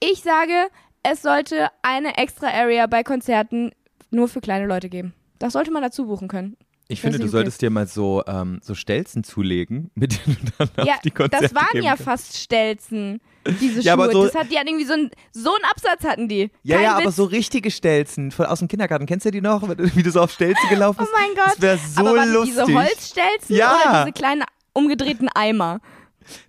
ich sage, es sollte eine extra Area bei Konzerten nur für kleine Leute geben. Das sollte man dazu buchen können. Ich finde, du solltest dir mal so, ähm, so Stelzen zulegen, mit denen du dann ja, auf die Konzerte das waren ja fast Stelzen, diese Ja, Schuhe. aber so- das hat die hatten irgendwie so ein so einen Absatz hatten die. Ja, Kein ja, aber Witz. so richtige Stelzen von, aus dem Kindergarten. Kennst du die noch? Wie du so auf Stelzen gelaufen Oh bist? mein Gott. Das wäre so aber waren lustig. diese Holzstelzen Ja. oder diese kleinen umgedrehten Eimer?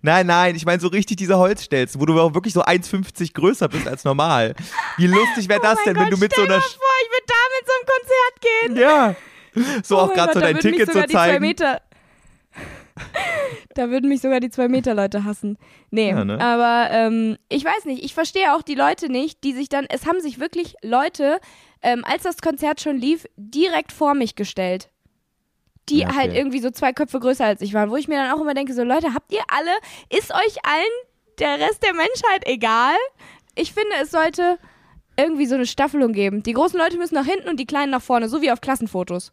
Nein, nein, ich meine so richtig diese Holzstelzen, wo du auch wirklich so 1,50 größer bist als normal. Wie lustig wäre das oh denn, wenn Gott, du mit so stell einer. Mal vor, ich würde da mit so einem Konzert gehen. Ja. So Oh auch gerade so dein Ticket sogar zu zeigen. Meter. da würden mich sogar die zwei Meter Leute hassen. Nee, Ja, ne? aber ähm, ich weiß nicht, ich verstehe auch die Leute nicht, die sich dann, es haben sich wirklich Leute, ähm, als das Konzert schon lief, direkt vor mich gestellt. Die Ja, okay. halt irgendwie so zwei Köpfe größer als ich waren, wo ich mir dann auch immer denke, so Leute, habt ihr alle, ist euch allen der Rest der Menschheit egal? Ich finde, es sollte irgendwie so eine Staffelung geben. Die großen Leute müssen nach hinten und die kleinen nach vorne, so wie auf Klassenfotos.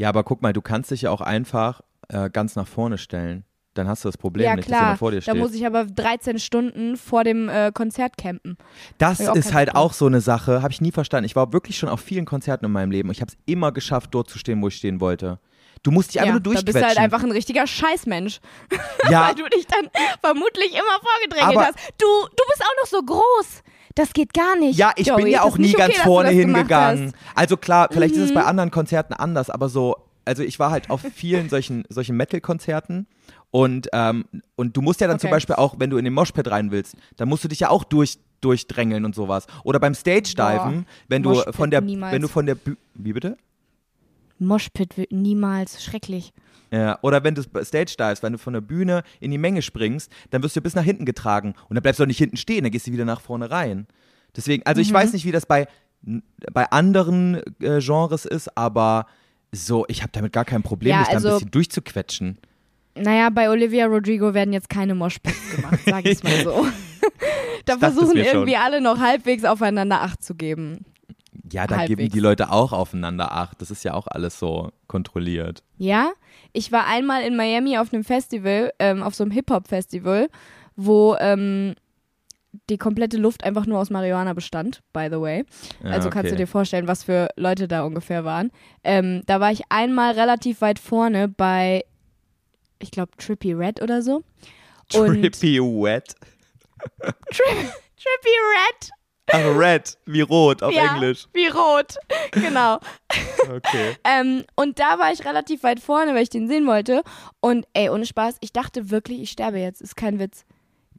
Ja, aber guck mal, du kannst dich ja auch einfach äh, ganz nach vorne stellen. Dann hast du das Problem ja, nicht, dass jemand klar. vor dir Da steht. muss ich aber 13 Stunden vor dem äh, Konzert campen. Das ist halt drauf. auch so eine Sache, habe ich nie verstanden. Ich war wirklich schon auf vielen Konzerten in meinem Leben und ich habe es immer geschafft, dort zu stehen, wo ich stehen wollte. Du musst dich einfach ja, nur da durchquetschen. bist du halt einfach ein richtiger Scheißmensch. ja, Weil du dich dann vermutlich immer vorgedrängelt hast. Du, du bist auch noch so groß. Das geht gar nicht. ja, ich Joey, bin ja auch nie ganz okay, vorne hingegangen. Also klar, vielleicht ist es Mhm. bei anderen Konzerten anders, aber so, also ich war halt auf vielen solchen, solchen Metal-Konzerten und, ähm, und du musst ja dann zum Okay. Beispiel auch, wenn du in den Moshpit rein willst, dann musst du dich ja auch durch, durchdrängeln und sowas. Oder beim Stage-Diven, wenn du von der, wenn du von der, Bü wie bitte? Moshpit wird niemals schrecklich. Ja, oder wenn du Stage divest, wenn du von der Bühne in die Menge springst, dann wirst du bis nach hinten getragen und dann bleibst du auch nicht hinten stehen, dann gehst du wieder nach vorne rein. Deswegen, also Mhm. ich weiß nicht, wie das bei, bei anderen äh, Genres ist, aber so, ich habe damit gar kein Problem, Ja, mich da ein also- bisschen durchzuquetschen. Naja, bei Olivia Rodrigo werden jetzt keine Moshpits gemacht, sag ich mal so. da versuchen mir schon. irgendwie alle noch halbwegs aufeinander Acht zu geben. Ja, da geben Halbwegs. die Leute auch aufeinander Acht. Das ist ja auch alles so kontrolliert. Ja, ich war einmal in Miami auf einem Festival, ähm, auf so einem Hip-Hop-Festival, wo ähm, die komplette Luft einfach nur aus Marihuana bestand, by the way. Ja, Also kannst du dir vorstellen, was für Leute da ungefähr waren. Ähm, da war ich einmal relativ weit vorne bei, ich glaube, Trippy Red oder so. Und Trippy Wet. Trippy Red, Ach, Red, wie rot auf ja, Englisch. wie rot, genau. Okay. Ähm, und da war ich relativ weit vorne, weil ich den sehen wollte. Und ey, ohne Spaß, ich dachte wirklich, ich sterbe jetzt. Ist kein Witz.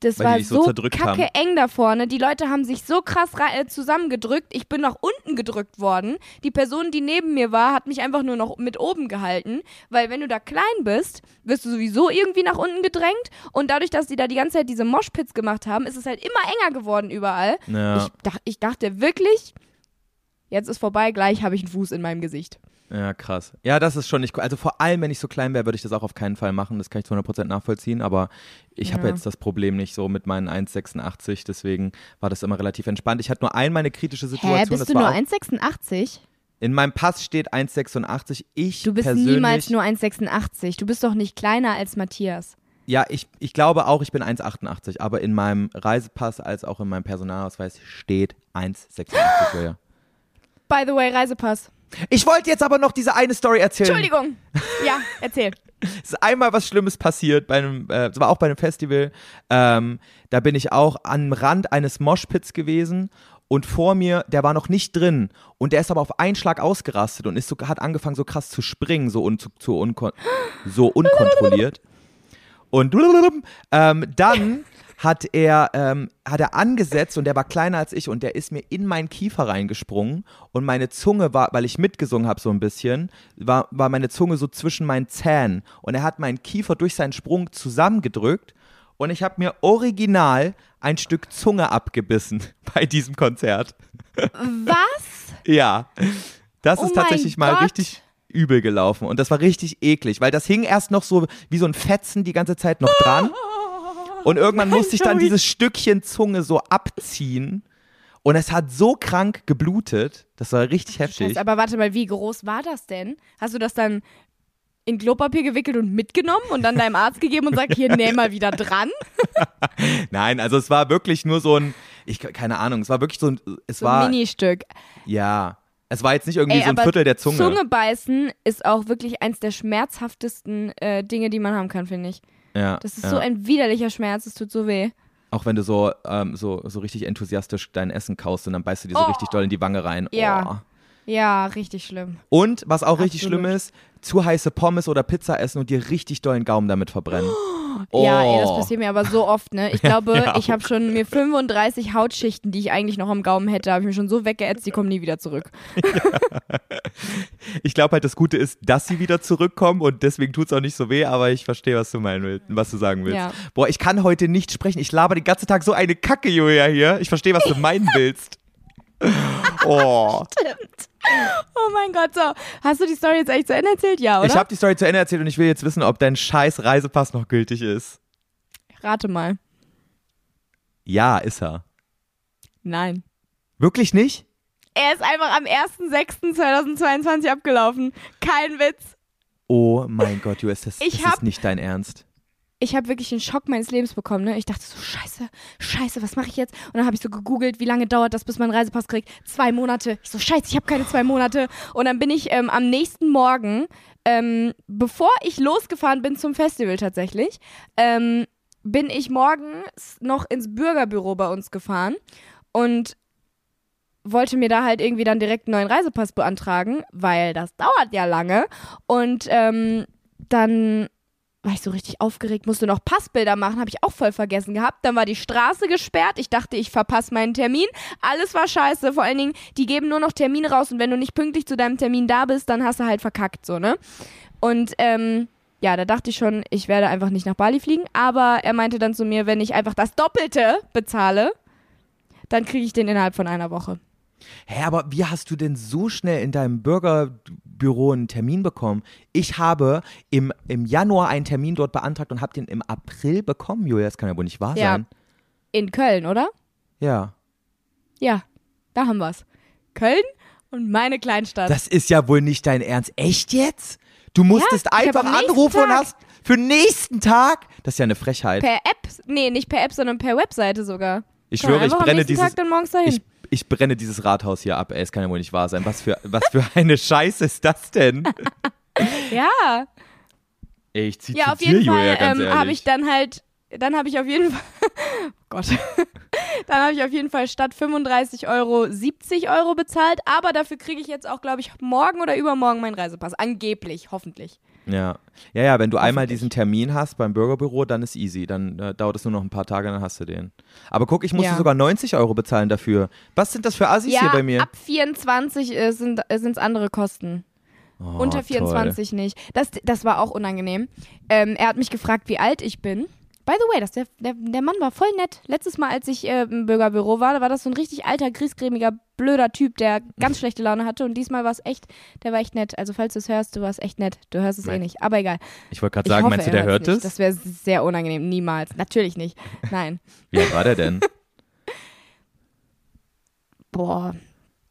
Das Weil war so so, kacke haben. eng da vorne. Die Leute haben sich so krass äh, zusammengedrückt. Ich bin nach unten gedrückt worden. Die Person, die neben mir war, hat mich einfach nur noch mit oben gehalten. Weil wenn du da klein bist, wirst du sowieso irgendwie nach unten gedrängt. Und dadurch, dass die da die ganze Zeit diese Moshpits gemacht haben, ist es halt immer enger geworden überall. Ja. Ich, dach, ich dachte wirklich, jetzt ist vorbei, gleich habe ich einen Fuß in meinem Gesicht. Ja, krass. Ja, das ist schon nicht cool. Also vor allem, wenn ich so klein wäre, würde ich das auch auf keinen Fall machen. Das kann ich zu 100% nachvollziehen. Aber ich habe Ja. jetzt das Problem nicht so mit meinen 1,86. Deswegen war das immer relativ entspannt. Ich hatte nur einmal eine kritische Situation. Hä, bist das du nur auch, 1,86? In meinem Pass steht 1,86. Ich Du bist persönlich, niemals nur 1,86. Du bist doch nicht kleiner als Matthias. Ja, ich, ich glaube auch, ich bin 1,88. Aber in meinem Reisepass als auch in meinem Personalausweis steht 1,86. Julia. By the way, Reisepass. Ich wollte jetzt aber noch diese eine Story erzählen. Entschuldigung. Ja, erzähl. Es ist einmal was Schlimmes passiert bei einem, äh, es war auch bei einem Festival. Ähm, da bin ich auch am Rand eines Moshpits gewesen und vor mir, der war noch nicht drin und der ist aber auf einen Schlag ausgerastet und ist so, hat angefangen so krass zu springen, so, un, zu unkon so unkontrolliert. Und ähm, dann hat er, ähm, hat er angesetzt und der war kleiner als ich und der ist mir in meinen Kiefer reingesprungen und meine Zunge war, weil ich mitgesungen habe so ein bisschen, war, war meine Zunge so zwischen meinen Zähnen und er hat meinen Kiefer durch seinen Sprung zusammengedrückt und ich habe mir original ein Stück Zunge abgebissen bei diesem Konzert. Was? Ja, das Oh ist tatsächlich mal Gott. richtig übel gelaufen und das war richtig eklig, weil das hing erst noch so wie so ein Fetzen die ganze Zeit noch dran und irgendwann musste ich dann dieses Stückchen Zunge so abziehen und es hat so krank geblutet, das war richtig heftig. Scheiße, aber warte mal, wie groß war das denn? Hast du das dann in Klopapier gewickelt und mitgenommen und dann deinem Arzt gegeben und sagt, hier, näh mal wieder dran? Nein, also es war wirklich nur so ein, ich keine Ahnung, es war wirklich so ein, es So war, ein Ministück. ja, es war jetzt nicht irgendwie Ey, so ein Viertel der Zunge. Zunge beißen ist auch wirklich eins der schmerzhaftesten äh, Dinge, die man haben kann, finde ich. Ja, Das ist ja. so ein widerlicher Schmerz, es tut so weh. Auch wenn du so, ähm, so, so richtig enthusiastisch dein Essen kaust und dann beißt du dir so Oh. richtig doll in die Wange rein. Ja. Oh. Ja, richtig schlimm. Und was auch richtig Absolut. schlimm ist, zu heiße Pommes oder Pizza essen und dir richtig dollen Gaumen damit verbrennen. Oh. Ja, ey, das passiert mir aber so oft, ne? Ich glaube, Ja, ich habe schon mir 35 Hautschichten, die ich eigentlich noch am Gaumen hätte, habe ich mir schon so weggeätzt, die kommen nie wieder zurück. Ich glaube halt, das Gute ist, dass sie wieder zurückkommen und deswegen tut es auch nicht so weh, aber ich verstehe, was du meinen willst, was du sagen willst. Ja. Boah, ich kann heute nicht sprechen. Ich laber den ganzen Tag so eine Kacke, Julia, hier. Ich verstehe, was du meinen willst. Oh. Oh mein Gott, so. Hast du die Story jetzt eigentlich zu Ende erzählt? Ja, oder? Ich habe die Story zu Ende erzählt und ich will jetzt wissen, ob dein scheiß Reisepass noch gültig ist. Rate mal. Ja, ist er. Nein. Wirklich nicht? Er ist einfach am 1.6.2022 abgelaufen. Kein Witz. Oh mein Gott, Julia, das, Ich das hab- ist nicht dein Ernst. Ich habe wirklich den Schock meines Lebens bekommen. Ne? Ich dachte so, scheiße, scheiße, was mache ich jetzt? Und dann habe ich so gegoogelt, wie lange dauert das, bis man einen Reisepass kriegt? Zwei Monate. Ich so, scheiße, ich habe keine zwei Monate. Und dann bin ich ähm, am nächsten Morgen, ähm, bevor ich losgefahren bin zum Festival tatsächlich, ähm, bin ich morgens noch ins Bürgerbüro bei uns gefahren und wollte mir da halt irgendwie dann direkt einen neuen Reisepass beantragen, weil das dauert ja lange. Und ähm, dann war ich so richtig aufgeregt, musste noch Passbilder machen, habe ich auch voll vergessen gehabt. Dann war die Straße gesperrt. Ich dachte, ich verpasse meinen Termin. Alles war scheiße. Vor allen Dingen, die geben nur noch Termine raus und wenn du nicht pünktlich zu deinem Termin da bist, dann hast du halt verkackt, so, ne? Und ähm, ja, da dachte ich schon, ich werde einfach nicht nach Bali fliegen. Aber er meinte dann zu mir, wenn ich einfach das Doppelte bezahle, dann kriege ich den innerhalb von einer Woche. Hä, aber wie hast du denn so schnell in deinem Bürgerbüro einen Termin bekommen? Ich habe im, im Januar einen Termin dort beantragt und habe den im April bekommen, Julia. Das kann ja wohl nicht wahr Ja. sein. In Köln, oder? Ja. Ja, da haben wir's. Köln und meine Kleinstadt. Das ist ja wohl nicht dein Ernst. Echt jetzt? Du musstest hab einfach anrufen und Tag- hast für den nächsten Tag. Das ist ja eine Frechheit. Per App, nee, nicht per App, sondern per Webseite sogar. Ich Kann schwöre, ich brenne dieses. Tag dann morgens dahin. Ich, ich brenne dieses Rathaus hier ab. Ey, es kann ja wohl nicht wahr sein. Was für, was für eine Scheiße ist das denn? ja, Ey, ich zieh ja, auf jeden Fall ähm, habe ich dann halt, dann habe ich auf jeden Fall, oh Gott, dann habe ich auf jeden Fall statt 35 Euro 70 Euro bezahlt, aber dafür kriege ich jetzt auch, glaube ich, morgen oder übermorgen meinen Reisepass. Angeblich, hoffentlich. Ja. ja, ja, wenn du einmal diesen Termin hast beim Bürgerbüro, dann ist easy. Dann äh, dauert es nur noch ein paar Tage, dann hast du den. Aber guck, ich musste Ja. sogar 90 Euro bezahlen dafür. Was sind das für Assis ja, hier bei mir? ab 24 äh, sind es andere Kosten. Oh, Unter toll. 24 nicht. Das, das war auch unangenehm. Ähm, er hat mich gefragt, wie alt ich bin. By the way, das, der, der, der Mann war voll nett. Letztes Mal, als ich äh, im Bürgerbüro war, da war das so ein richtig alter, griesgrämiger, blöder Typ, der ganz schlechte Laune hatte. Und diesmal war es echt, der war echt nett. Also falls du es hörst, du warst echt nett. Du hörst es eh Nein. nicht. Aber egal. Ich wollte gerade sagen, hoffe, meinst du, er der hört es? Das wäre sehr unangenehm. Niemals. Natürlich nicht. Nein. Wie alt war der denn? Boah,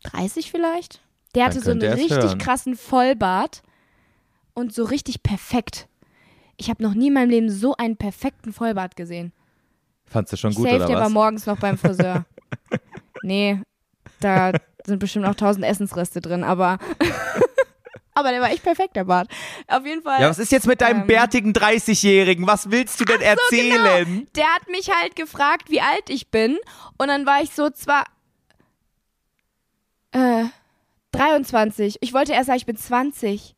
30 vielleicht? Der hatte so einen richtig hören. krassen Vollbart und so richtig perfekt. Ich habe noch nie in meinem Leben so einen perfekten Vollbart gesehen. Fandst du schon gut Safe, oder der war was? morgens noch beim Friseur. nee, da sind bestimmt noch tausend Essensreste drin, aber. aber der war echt perfekt, der Bart. Auf jeden Fall. Ja, was ist jetzt mit deinem Ähm, bärtigen 30-Jährigen? Was willst du denn erzählen? Genau. Der hat mich halt gefragt, wie alt ich bin. Und dann war ich so zwar. Äh, 23. Ich wollte erst sagen, ich bin 20.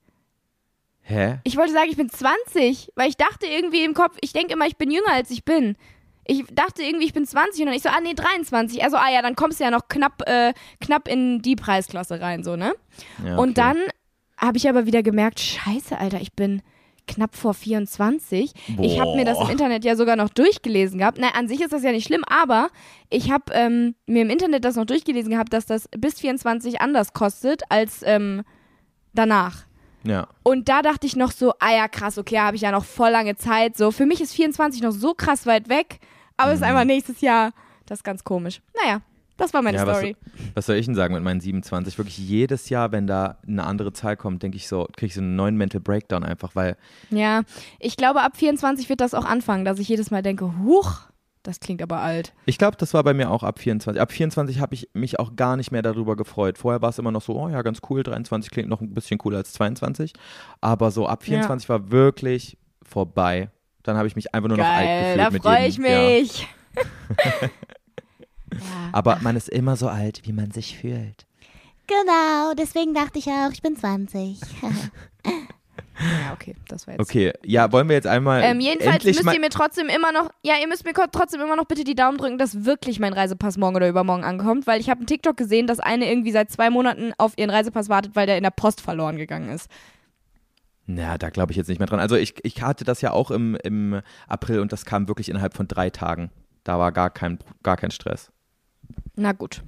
Hä? Ich wollte sagen, ich bin 20, weil ich dachte irgendwie im Kopf, ich denke immer, ich bin jünger als ich bin. Ich dachte irgendwie, ich bin 20 und dann ich so, ah nee, 23. Also, ah ja, dann kommst du ja noch knapp, äh, knapp in die Preisklasse rein, so, ne? Ja, Und okay. dann habe ich aber wieder gemerkt, scheiße, Alter, ich bin knapp vor 24. Ich habe mir das im Boah. Internet ja sogar noch durchgelesen gehabt. Na, an sich ist das ja nicht schlimm, aber ich habe ähm, mir im Internet das noch durchgelesen gehabt, dass das bis 24 anders kostet als ähm, danach. Ja. Und da dachte ich noch so, ah ja, krass, okay, habe ich ja noch voll lange Zeit. So, für mich ist 24 noch so krass weit weg, aber es ist einfach nächstes Jahr. Das ist ganz komisch. Naja, das war meine ja, was, Story. was soll ich denn sagen mit meinen 27? Wirklich jedes Jahr, wenn da eine andere Zahl kommt, denke ich so, kriege ich so einen neuen Mental Breakdown einfach, weil Ja, ich glaube, ab 24 wird das auch anfangen, dass ich jedes Mal denke, huch, das klingt aber alt. ich glaube, das war bei mir auch ab 24. Ab 24 habe ich mich auch gar nicht mehr darüber gefreut. Vorher war es immer noch so, oh ja, ganz cool, 23 klingt noch ein bisschen cooler als 22. Aber so ab 24 war wirklich vorbei. Dann habe ich mich einfach nur noch alt Geil, gefühlt da freue ich mich. ja. Aber man ist immer so alt, wie man sich fühlt. Genau, deswegen dachte ich auch, ich bin 20. ja, okay, das war jetzt. Okay, ja, wollen wir jetzt einmal Ähm, jedenfalls müsst ihr mir trotzdem immer noch, ja, ihr müsst mir trotzdem immer noch bitte die Daumen drücken, dass wirklich mein Reisepass morgen oder übermorgen ankommt, weil ich habe einen TikTok gesehen, dass eine irgendwie seit zwei Monaten auf ihren Reisepass wartet, weil der in der Post verloren gegangen ist. Na, da glaube ich jetzt nicht mehr dran. Also ich, ich hatte das ja auch im, im April und das kam wirklich innerhalb von drei Tagen. Da war gar kein, gar kein Stress. Na gut.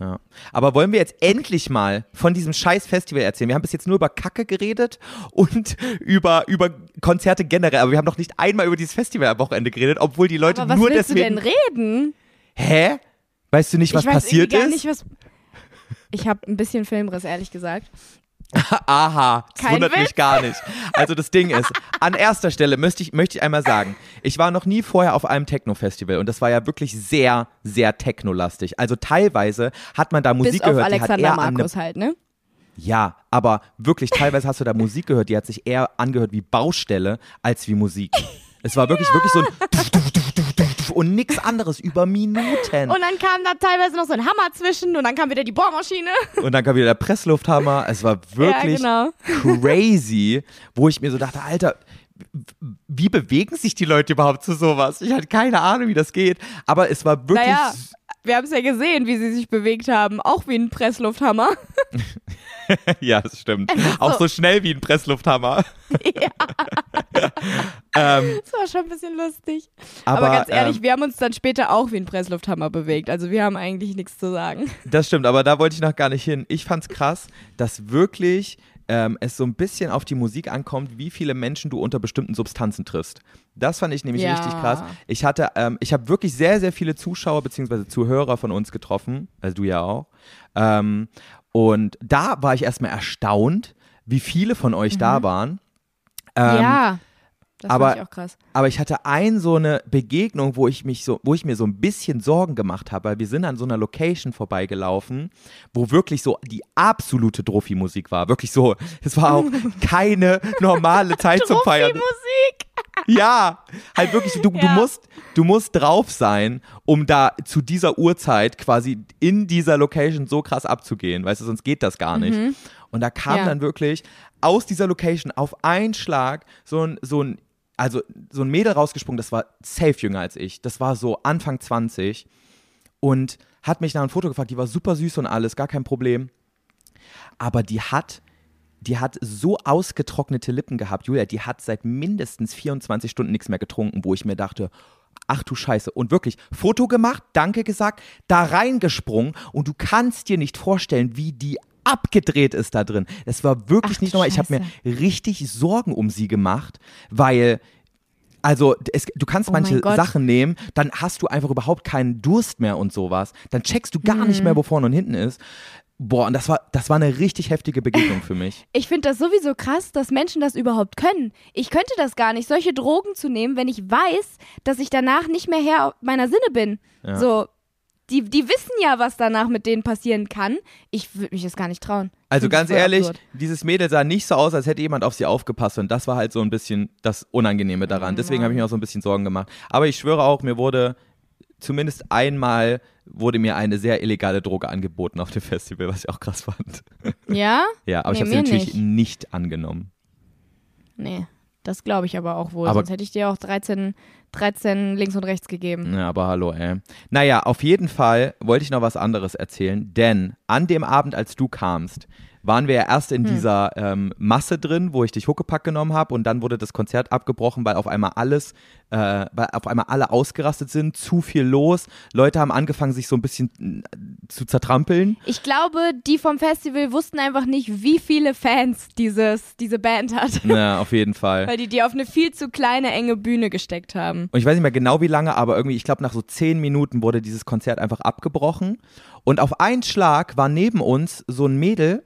Ja. Aber wollen wir jetzt endlich mal von diesem scheiß Festival erzählen? Wir haben bis jetzt nur über Kacke geredet und über, über Konzerte generell, aber wir haben noch nicht einmal über dieses Festival am Wochenende geredet, obwohl die Leute Aber was nur willst deswegen. du denn reden? Hä? Weißt du nicht, was ich weiß passiert gar ist? nicht, was. Ich habe ein bisschen Filmriss, ehrlich gesagt. Aha, das Kein wundert Witz. mich gar nicht. Also das Ding ist, an erster Stelle möchte ich, möchte ich einmal sagen, ich war noch nie vorher auf einem Techno-Festival und das war ja wirklich sehr, sehr technolastig. Also teilweise hat man da Musik Bis auf gehört, die hat Alexander eher Markus halt, ne? Ja, aber wirklich, teilweise hast du da Musik gehört, die hat sich eher angehört wie Baustelle als wie Musik. Es war wirklich, wirklich so ein und nichts anderes über Minuten. Und dann kam da teilweise noch so ein Hammer zwischen und dann kam wieder die Bohrmaschine. Und dann kam wieder der Presslufthammer. Es war wirklich Ja, genau. crazy, wo ich mir so dachte, Alter, wie bewegen sich die Leute überhaupt zu sowas? Ich hatte keine Ahnung, wie das geht. Aber es war wirklich. Naja, wir haben es ja gesehen, wie sie sich bewegt haben. Auch wie ein Presslufthammer. ja, das stimmt. Auch so schnell wie ein Presslufthammer. ähm, Das war schon ein bisschen lustig. aber Aber, ganz ehrlich, ähm, wir haben uns dann später auch wie ein Presslufthammer bewegt. Also wir haben eigentlich nichts zu sagen. Das stimmt, aber da wollte ich noch gar nicht hin. Ich fand's krass, dass wirklich ähm, es so ein bisschen auf die Musik ankommt, wie viele Menschen du unter bestimmten Substanzen triffst. Das fand ich nämlich Ja. richtig krass. Ich hatte, ähm, ich habe wirklich sehr, sehr viele Zuschauer bzw. Zuhörer von uns getroffen, also du ja auch. Ähm, und da war ich erstmal erstaunt, wie viele von euch da waren. Ähm, ja, das aber- fand ich auch krass. aber ich hatte ein so eine Begegnung, wo ich mich so, wo ich mir so ein bisschen Sorgen gemacht habe, weil wir sind an so einer Location vorbeigelaufen, wo wirklich so die absolute Druffi-Musik war. Wirklich so, es war auch keine normale Zeit zum Feiern. Musik. Ja, halt wirklich, du, du, Ja. musst, du musst drauf sein, um da zu dieser Uhrzeit quasi in dieser Location so krass abzugehen, weißt du, sonst geht das gar nicht. Und da kam Mhm. Ja. dann wirklich aus dieser Location auf einen Schlag so ein, so ein, also so ein Mädel rausgesprungen, das war safe jünger als ich. Das war so Anfang 20 und hat mich nach einem Foto gefragt, die war super süß und alles, gar kein Problem. Aber die hat die hat so ausgetrocknete Lippen gehabt, Julia, die hat seit mindestens 24 Stunden nichts mehr getrunken, wo ich mir dachte, ach du Scheiße. Und wirklich, Foto gemacht, danke gesagt, da reingesprungen und du kannst dir nicht vorstellen, wie die abgedreht ist da drin. Es war wirklich Ach, nicht normal. Ich habe mir richtig Sorgen um sie gemacht, weil also es, du kannst Oh manche. Sachen nehmen, dann hast du einfach überhaupt keinen Durst mehr und sowas. Dann checkst du gar nicht Mhm. mehr, wo vorne und hinten ist. Boah, und das war, das war eine richtig heftige Begegnung für mich. Ich finde das sowieso krass, dass Menschen das überhaupt können. Ich könnte das gar nicht, solche Drogen zu nehmen, wenn ich weiß, dass ich danach nicht mehr Herr meiner Sinne bin. Ja. So, die, die wissen ja, was danach mit denen passieren kann. Ich würde mich das gar nicht trauen. Also ganz ehrlich, absurd. dieses Mädel sah nicht so aus, als hätte jemand auf sie aufgepasst und das war halt so ein bisschen das Unangenehme Oh daran. Deswegen habe ich mir auch so ein bisschen Sorgen gemacht. Aber ich schwöre auch, mir wurde zumindest einmal wurde mir eine sehr illegale Droge angeboten auf dem Festival, was ich auch krass fand. Ja? Ja, aber ich Nee, habe sie natürlich nicht. nicht angenommen. Nee, das glaube ich aber auch wohl. Aber- Sonst hätte ich dir auch 13, 13 links und rechts gegeben. Ja, aber hallo, ey. Naja, auf jeden Fall wollte ich noch was anderes erzählen, denn an dem Abend, als du kamst, waren wir ja erst in dieser ähm, Masse drin, wo ich dich Huckepack genommen habe und dann wurde das Konzert abgebrochen, weil auf einmal alles, äh, weil auf einmal alle ausgerastet sind, zu viel los. Leute haben angefangen, sich so ein bisschen äh, zu zertrampeln. Ich glaube, die vom Festival wussten einfach nicht, wie viele Fans dieses, diese Band hat. Ja, auf jeden Fall. Weil die die auf eine viel zu kleine, enge Bühne gesteckt haben. Und ich weiß nicht mehr genau wie lange, aber irgendwie, ich glaube, nach so zehn Minuten wurde dieses Konzert einfach abgebrochen. Und auf einen Schlag war neben uns so ein Mädel,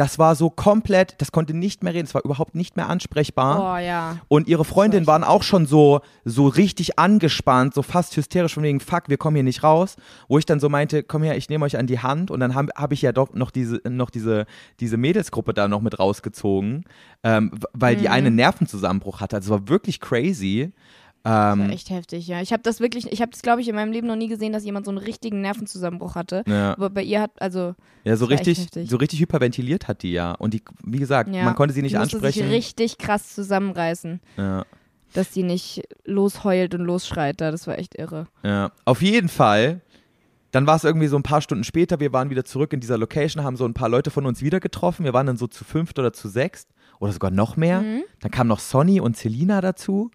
das war so komplett, das konnte nicht mehr reden, es war überhaupt nicht mehr ansprechbar. Oh ja. Und ihre Freundinnen waren auch schon so, so richtig angespannt, so fast hysterisch von wegen, fuck, wir kommen hier nicht raus. Wo ich dann so meinte, komm her, ich nehme euch an die Hand. Und dann habe hab ich ja doch noch diese, noch diese, diese Mädelsgruppe da noch mit rausgezogen, ähm, weil die eine einen Nervenzusammenbruch hatte. Also es war wirklich crazy. Das Ähm, war echt heftig, ja. Ich habe das wirklich, ich habe das, glaube ich, in meinem Leben noch nie gesehen, dass jemand so einen richtigen Nervenzusammenbruch hatte. ja. Aber bei ihr hat, also, Ja, so Das richtig, so richtig hyperventiliert hat die ja. Und die, wie gesagt, ja. man konnte sie nicht die ansprechen. sich richtig krass zusammenreißen, Ja, dass sie nicht losheult und losschreit da. Das war echt irre. ja. Auf jeden Fall. Dann war es irgendwie so ein paar Stunden später, wir waren wieder zurück in dieser Location, haben so ein paar Leute von uns wieder getroffen. Wir waren dann so zu fünft oder zu sechst oder sogar noch mehr. Mhm. Dann kam noch Sonny und Selina dazu.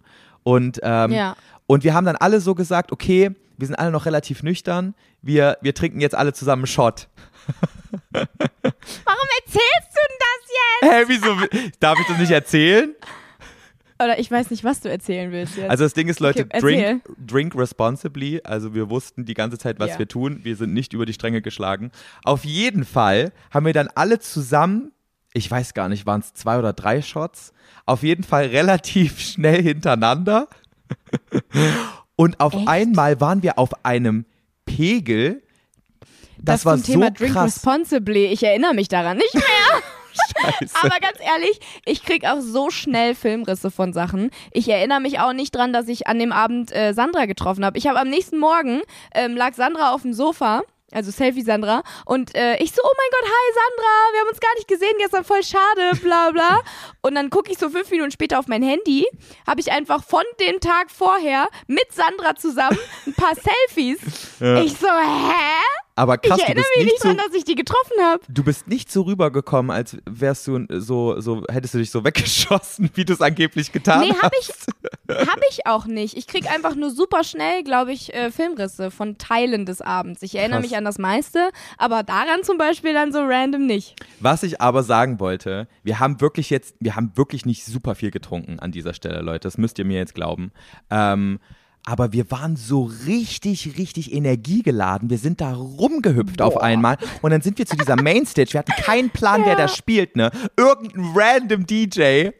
Und, ähm, Ja. und wir haben dann alle so gesagt, okay, wir sind alle noch relativ nüchtern. Wir, wir trinken jetzt alle zusammen einen Shot. Warum erzählst du denn das jetzt? Hä, wieso? Darf ich das nicht erzählen? Oder ich weiß nicht, was du erzählen willst jetzt. Also das Ding ist, Leute, Okay, drink, drink responsibly. Also wir wussten die ganze Zeit, was Ja. wir tun. Wir sind nicht über die Stränge geschlagen. Auf jeden Fall haben wir dann alle zusammen, ich weiß gar nicht, waren es zwei oder drei Shots, auf jeden Fall relativ schnell hintereinander. Und auf Echt? einmal waren wir auf einem Pegel. Das, das war zum Thema so Drink krass. Responsibly. Ich erinnere mich daran nicht mehr. Scheiße. Aber ganz ehrlich, ich krieg auch so schnell Filmrisse von Sachen. Ich erinnere mich auch nicht dran, dass ich an dem Abend äh, Sandra getroffen habe. Ich habe am nächsten Morgen ähm, lag Sandra auf dem Sofa. Also Selfie Sandra. Und äh, ich so, oh mein Gott, hi Sandra, wir haben uns gar nicht gesehen gestern, voll schade, bla bla. Und dann gucke ich so fünf Minuten später auf mein Handy, habe ich einfach von dem Tag vorher mit Sandra zusammen ein paar Selfies. Ja. Ich so, hä? Aber krass, ich du erinnere bist mich nicht nicht so dran, dass ich die getroffen habe. Du bist nicht so rübergekommen, als wärst du so, so, hättest du dich so weggeschossen, wie du es angeblich getan Nee, hast. hab ich, hab ich auch nicht. Ich krieg einfach nur super schnell, glaube ich, äh, Filmrisse von Teilen des Abends. Ich erinnere Krass. mich an das meiste, aber daran zum Beispiel dann so random nicht. Was ich aber sagen wollte, wir haben wirklich jetzt, wir haben wirklich nicht super viel getrunken an dieser Stelle, Leute. Das müsst ihr mir jetzt glauben. Ähm, aber wir waren so richtig, richtig energiegeladen. Wir sind da rumgehüpft auf einmal. Und dann sind wir zu dieser Mainstage. Wir hatten keinen Plan, wer da spielt, ne? Irgendein random DJ.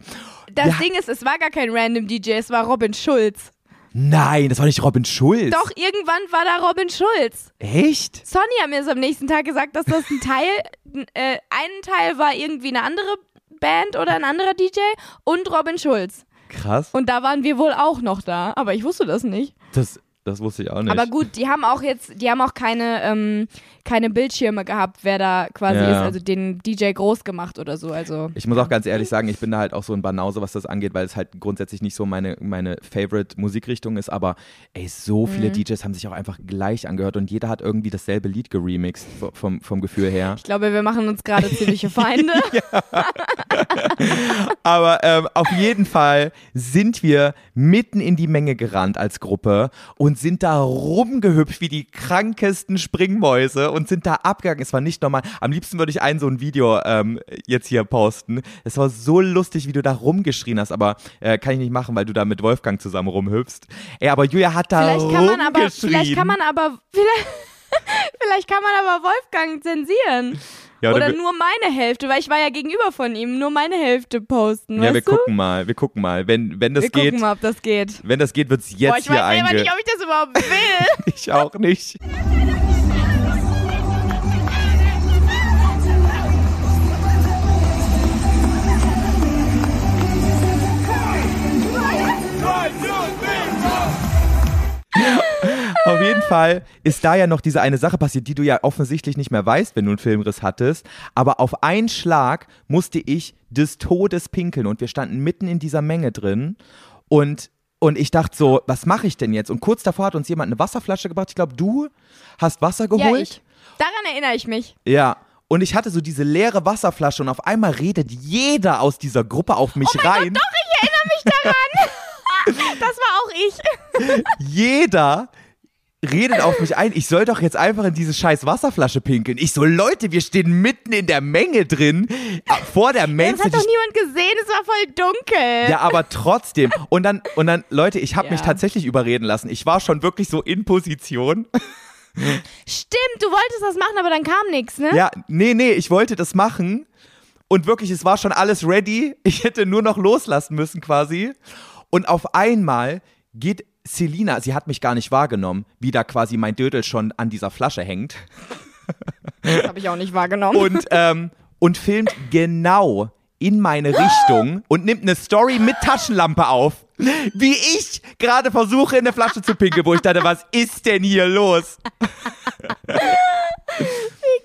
Das Ja. Ding ist, es war gar kein random DJ, es war Robin Schulz. Nein, das war nicht Robin Schulz. Doch, irgendwann war da Robin Schulz. Echt? Sonny hat mir das am nächsten Tag gesagt, dass das ein Teil, äh, ein Teil war irgendwie eine andere Band oder ein anderer DJ und Robin Schulz. Krass. Und da waren wir wohl auch noch da, aber ich wusste das nicht. Das, Das wusste ich auch nicht. Aber gut, die haben auch jetzt, die haben auch keine, ähm, keine Bildschirme gehabt, wer da quasi Ja. ist, also den DJ groß gemacht oder so. Also Ich muss auch ganz ehrlich sagen, ich bin da halt auch so ein Banause, was das angeht, weil es halt grundsätzlich nicht so meine, meine Favorite-Musikrichtung ist. Aber ey, so viele Mhm. DJs haben sich auch einfach gleich angehört und jeder hat irgendwie dasselbe Lied geremixed v- vom, vom Gefühl her. ich glaube, wir machen uns gerade ziemliche Feinde. Aber ähm, auf jeden Fall sind wir mitten in die Menge gerannt als Gruppe und sind da rumgehüpft wie die krankesten Springmäuse und sind da abgegangen. Es war nicht normal. Am liebsten würde ich ein so ein Video ähm, jetzt hier posten. Es war so lustig, wie du da rumgeschrien hast, aber äh, kann ich nicht machen, weil du da mit Wolfgang zusammen rumhüpfst. Ey, aber Julia hat da Vielleicht kann man aber, rumgeschrien. vielleicht kann man aber, vielleicht, vielleicht kann man aber Wolfgang zensieren. Ja, Oder wir, nur meine Hälfte, weil ich war ja gegenüber von ihm, nur meine Hälfte posten. ja, wir du? gucken mal, wir gucken mal. Wenn, wenn das wir geht, gucken mal, ob das geht. wenn das geht, wird's jetzt Boah, ich hier weiß selber nicht, ob ich das überhaupt will. ich auch nicht. Auf jeden Fall ist da ja noch diese eine Sache passiert, die du ja offensichtlich nicht mehr weißt, wenn du einen Filmriss hattest. Aber auf einen Schlag musste ich des Todes pinkeln und wir standen mitten in dieser Menge drin und und ich dachte so, was mache ich denn jetzt? Und kurz davor hat uns jemand eine Wasserflasche gebracht. Ich glaube, du hast Wasser geholt. Ja, ich. Daran erinnere ich mich. Ja. Und ich hatte so diese leere Wasserflasche und auf einmal redet jeder aus dieser Gruppe auf mich rein. Das war auch ich. jeder redet auf mich ein, ich soll doch jetzt einfach in diese scheiß Wasserflasche pinkeln. Ich so, Leute, wir stehen mitten in der Menge drin, äh, vor der Das Mainstage. hat doch niemand gesehen, es war voll dunkel. Ja, aber trotzdem. Und dann, und dann, Leute, ich habe Ja. mich tatsächlich überreden lassen. Ich war schon wirklich so in Position. Stimmt, du wolltest das machen, aber dann kam nichts, ne? Ja, nee, nee, ich wollte das machen. Und wirklich, es war schon alles ready. Ich hätte nur noch loslassen müssen quasi. Und auf einmal geht Selina, sie hat mich gar nicht wahrgenommen, wie da quasi mein Dödel schon an dieser Flasche hängt. Das habe ich auch nicht wahrgenommen. Und, ähm, und filmt genau in meine Richtung und nimmt eine Story mit Taschenlampe auf. Wie ich gerade versuche, in eine Flasche zu pinkeln, wo ich dachte, was ist denn hier los?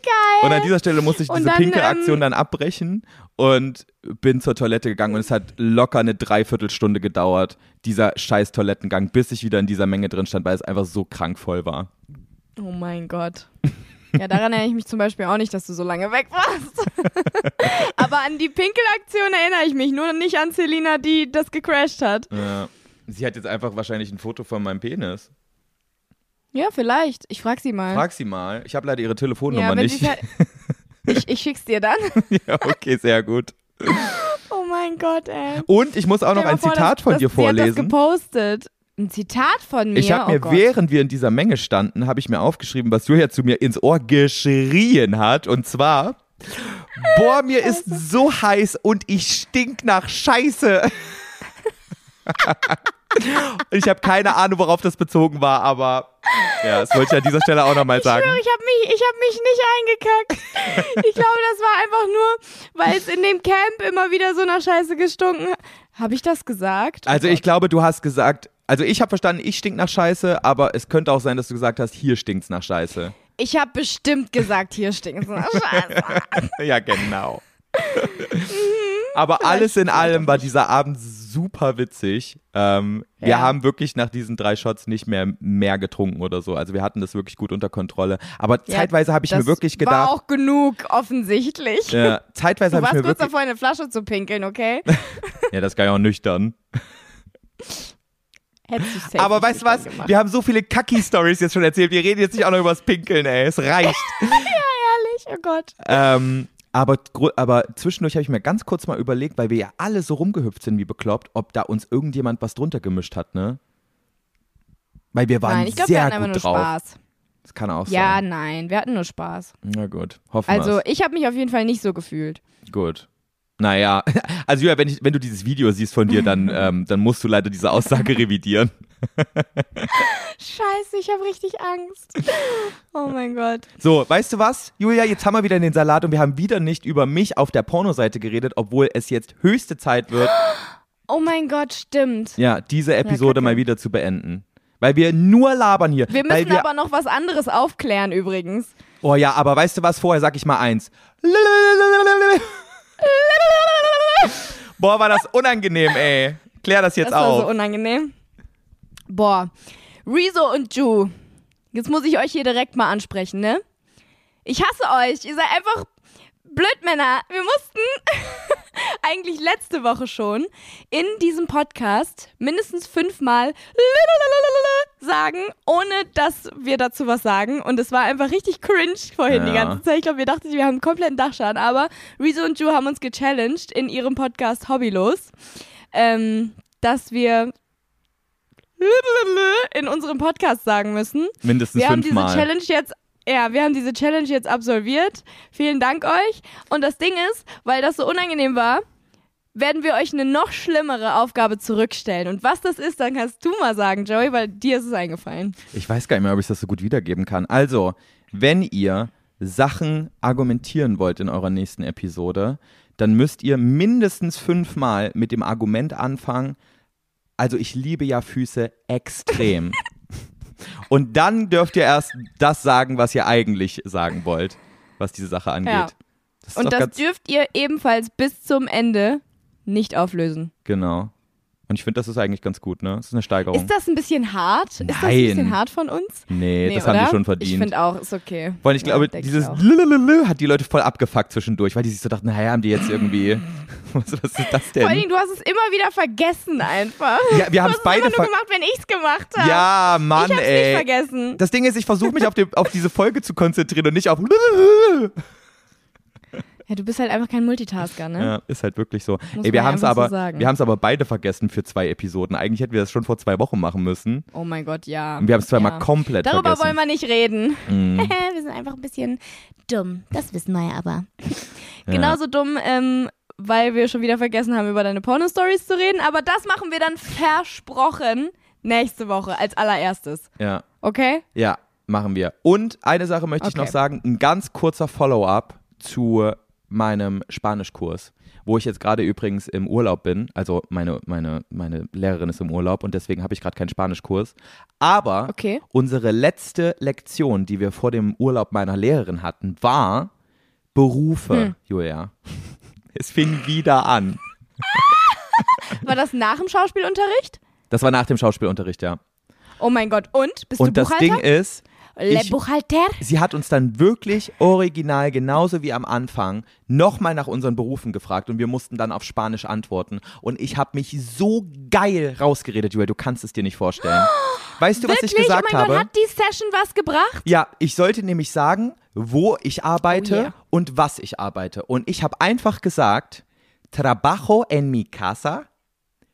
Geil. Und an dieser Stelle musste ich Und diese dann, Pinkelaktion ähm, dann abbrechen und bin zur Toilette gegangen und es hat locker eine Dreiviertelstunde gedauert, dieser scheiß Toilettengang, bis ich wieder in dieser Menge drin stand, weil es einfach so krank voll war. Oh mein Gott. Ja, daran erinnere ich mich zum Beispiel auch nicht, dass du so lange weg warst. Aber an die Pinkelaktion erinnere ich mich, nur nicht an Selina, die das gecrashed hat. Ja. Sie hat jetzt einfach wahrscheinlich ein Foto von meinem Penis. Ja, vielleicht. Ich frag sie mal. Frag sie mal. Ich habe leider ihre Telefonnummer ja, nicht. halt ich, ich schick's dir dann. ja, okay, sehr gut. Oh mein Gott, ey. Und ich muss auch noch ein vor, Zitat das, von das, dir Sie hat das vorlesen. gepostet. Ein Zitat von mir? Ich habe mir, oh während wir in dieser Menge standen, habe ich mir aufgeschrieben, was Julia zu mir ins Ohr geschrien hat. Und zwar, boah, mir ist so heiß und ich stink nach Scheiße. ich habe keine Ahnung, worauf das bezogen war, aber ja, das wollte ich an dieser Stelle auch nochmal sagen. Ich schwöre, ich habe mich, ich hab mich nicht eingekackt. Ich glaube, das war einfach nur, weil es in dem Camp immer wieder so nach Scheiße gestunken hat. Habe ich das gesagt? Oh Also ich glaube, du hast gesagt, also ich habe verstanden, ich stink nach Scheiße, aber es könnte auch sein, dass du gesagt hast, hier stinkt's nach Scheiße. Ich habe bestimmt gesagt, hier stinkt es nach Scheiße. ja, genau. Aber alles in allem war dieser Abend super witzig. Ähm, Wir Ja. haben wirklich nach diesen drei Shots nicht mehr mehr getrunken oder so. Also wir hatten das wirklich gut unter Kontrolle. Aber Ja, zeitweise habe ich mir das wirklich War gedacht, auch genug, offensichtlich. ja, zeitweise Du habe ich warst mir kurz wirklich, davor, eine Flasche zu pinkeln, okay? ja, das kann ja auch nüchtern. Aber weißt du was? gemacht. Wir haben so viele Kacki-Stories jetzt schon erzählt. Wir reden jetzt nicht auch noch über das Pinkeln, ey. Es reicht. Ehrlich, oh Gott. Ähm, aber, aber zwischendurch habe ich mir ganz kurz mal überlegt, weil wir ja alle so rumgehüpft sind wie bekloppt, ob da uns irgendjemand was drunter gemischt hat, ne? Weil wir waren Nein, ich glaube, wir sehr hatten einfach gut nur drauf. Spaß. Das kann auch Ja, sein. nein, wir hatten nur Spaß. Na gut, hoffen Also, wir's. ich habe mich auf jeden Fall nicht so gefühlt. Gut. Naja, also Julia, wenn, ich, wenn du dieses Video siehst von dir, dann, ähm, dann musst du leider diese Aussage revidieren. Scheiße, ich habe richtig Angst. Oh mein Gott. So, weißt du was, Julia, jetzt haben wir wieder den Salat und wir haben wieder nicht über mich auf der Pornoseite geredet, obwohl es jetzt höchste Zeit wird, Oh mein Gott, stimmt. ja, diese Episode Kacke. mal wieder zu beenden. Weil wir nur labern hier. Wir müssen aber noch was anderes aufklären übrigens. Oh ja, aber weißt du was? Vorher sag ich mal eins. Boah, war das unangenehm, ey. Klär das jetzt Das war auf. so unangenehm. Boah. Rezo und Ju. Jetzt muss ich euch hier direkt mal ansprechen, ne? Ich hasse euch. Ihr seid einfach Blödmänner. Wir mussten eigentlich letzte Woche schon in diesem Podcast mindestens fünfmal sagen, ohne dass wir dazu was sagen. Und es war einfach richtig cringe vorhin die Ja. ganze Zeit. Ich glaube, wir dachten, wir haben einen kompletten Dachschaden. Aber Rezo und Ju haben uns gechallenged in ihrem Podcast Hobbylos, ähm, dass wir in unserem Podcast sagen müssen. Mindestens Wir haben diese fünfmal. Challenge jetzt, ja, wir haben diese Challenge jetzt absolviert. Vielen Dank euch. Und das Ding ist, weil das so unangenehm war, werden wir euch eine noch schlimmere Aufgabe zurückstellen. Und was das ist, dann kannst du mal sagen, Joey, weil dir ist es eingefallen. Ich weiß gar nicht mehr, ob ich das so gut wiedergeben kann. Also, wenn ihr Sachen argumentieren wollt in eurer nächsten Episode, dann müsst ihr mindestens fünfmal mit dem Argument anfangen. Also, ich liebe ja Füße extrem. Und dann dürft ihr erst das sagen, was ihr eigentlich sagen wollt, was diese Sache angeht. Ja. Das Und das dürft ihr ebenfalls bis zum Ende nicht auflösen. genau. Und ich finde, das ist eigentlich ganz gut, ne? Das ist eine Steigerung. Ist das ein bisschen hart? Ist das ein Nein. bisschen hart von uns? nee, das haben die oder? schon Ich verdient. finde auch, ist okay. Weil ich Ja, glaube, denk dieses ich hat die Leute voll abgefuckt zwischendurch, weil die sich so dachten, naja, haben die jetzt irgendwie, was, was ist das Vor denn? Dingen, du hast es immer wieder vergessen einfach. Ja, wir haben es beide immer nur gemacht, wenn ich es gemacht habe. Ja, Mann, ich hab's ey. nicht vergessen. Das Ding ist, ich versuche mich auf, dem, auf diese Folge zu konzentrieren und nicht auf. Ja, du bist halt einfach kein Multitasker, ne? Ja, ist halt wirklich so. Muss Ey, wir haben es so aber, sagen. wir haben es aber beide vergessen für zwei Episoden. Eigentlich hätten wir das schon vor zwei Wochen machen müssen. Oh mein Gott, ja. Und wir haben es zweimal ja. komplett Darüber vergessen. wollen wir nicht reden. Mhm. wir sind einfach ein bisschen dumm. Das wissen wir ja aber. Ja. Genauso dumm, ähm, weil wir schon wieder vergessen haben, über deine Porno-Stories zu reden. Aber das machen wir dann versprochen nächste Woche als allererstes. Ja. Okay? Ja, machen wir. Und eine Sache möchte ich Okay. noch sagen: ein ganz kurzer Follow-up zu meinem Spanischkurs, wo ich jetzt gerade übrigens im Urlaub bin. Also meine, meine, meine Lehrerin ist im Urlaub und deswegen habe ich gerade keinen Spanischkurs. Aber Okay. unsere letzte Lektion, die wir vor dem Urlaub meiner Lehrerin hatten, war Berufe, Hm. Julia. Es fing wieder an. War das nach dem Schauspielunterricht? Das war nach dem Schauspielunterricht, ja. Oh mein Gott. Und? Bist Und du das Buchhalter? Ding ist, Le ich- Buchhalter? sie hat uns dann wirklich original, genauso wie am Anfang, nochmal nach unseren Berufen gefragt und wir mussten dann auf Spanisch antworten. Und ich habe mich so geil rausgeredet, Julia, du kannst es dir nicht vorstellen. Weißt du, was Wirklich? ich gesagt oh mein habe? Gott, hat die Session was gebracht? ja, ich sollte nämlich sagen, wo ich arbeite Oh yeah. und was ich arbeite. Und ich habe einfach gesagt, trabajo en mi casa,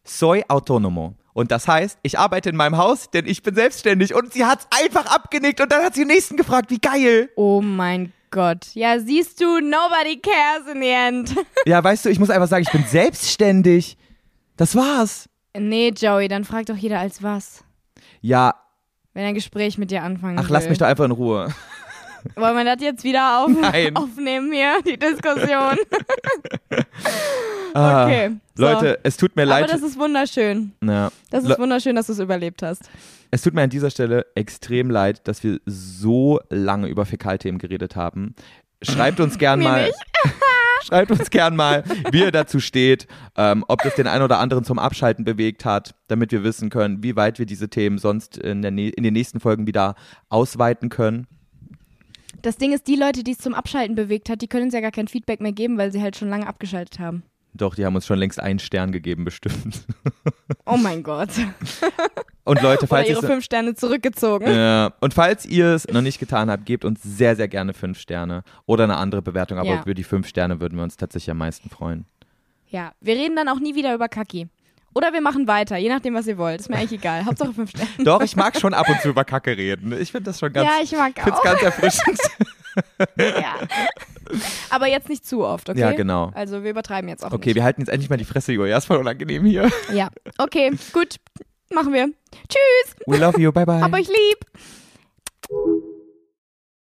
soy autónomo. Und das heißt, ich arbeite in meinem Haus, denn ich bin selbstständig. Und sie hat's einfach abgenickt und dann hat sie den nächsten gefragt, wie geil. Oh mein Gott. Ja, siehst du, nobody cares in the end. Ja, weißt du, ich muss einfach sagen, ich bin selbstständig. Das war's. nee, Joey, dann fragt doch jeder als was. Ja, Wenn ein Gespräch mit dir anfangen ach, will. lass mich doch einfach in Ruhe. Wollen wir das jetzt wieder auf, Nein. aufnehmen hier, die Diskussion? Ah, Okay, so. Leute, es tut mir Aber leid. das ist wunderschön. ja. Das ist Le- wunderschön, dass du es überlebt hast. Es tut mir an dieser Stelle extrem leid, dass wir so lange über Fäkalthemen geredet haben. Schreibt uns gern mal. Schreibt uns gern mal, wie ihr dazu steht, ähm, ob das den einen oder anderen zum Abschalten bewegt hat, damit wir wissen können, wie weit wir diese Themen sonst in, in den nächsten Folgen wieder ausweiten können. Das Ding ist, die Leute, die es zum Abschalten bewegt hat, die können uns ja gar kein Feedback mehr geben, weil sie halt schon lange abgeschaltet haben. Doch, die haben uns schon längst einen Stern gegeben, bestimmt. Oh mein Gott. Und Leute, Oder falls ihre ihr fünf Sterne zurückgezogen. Ja, und falls ihr es noch nicht getan habt, gebt uns sehr, sehr gerne fünf Sterne oder eine andere Bewertung. Aber Ja. über die fünf Sterne würden wir uns tatsächlich am meisten freuen. Ja, wir reden dann auch nie wieder über Kaki. Oder wir machen weiter, je nachdem, was ihr wollt. Ist mir eigentlich egal. Hauptsache fünf Sterne. Doch, ich mag schon ab und zu über Kacke reden. Ich finde das schon ganz, ja, ich mag ich find's auch. ganz erfrischend. ja. Aber jetzt nicht zu oft, okay? Ja, genau. Also wir übertreiben jetzt auch Okay, nicht. wir halten jetzt endlich mal die Fresse, Julia. Ist voll unangenehm hier. Ja, okay, gut. Machen wir. Tschüss. We love you. Bye, bye. Hab euch lieb.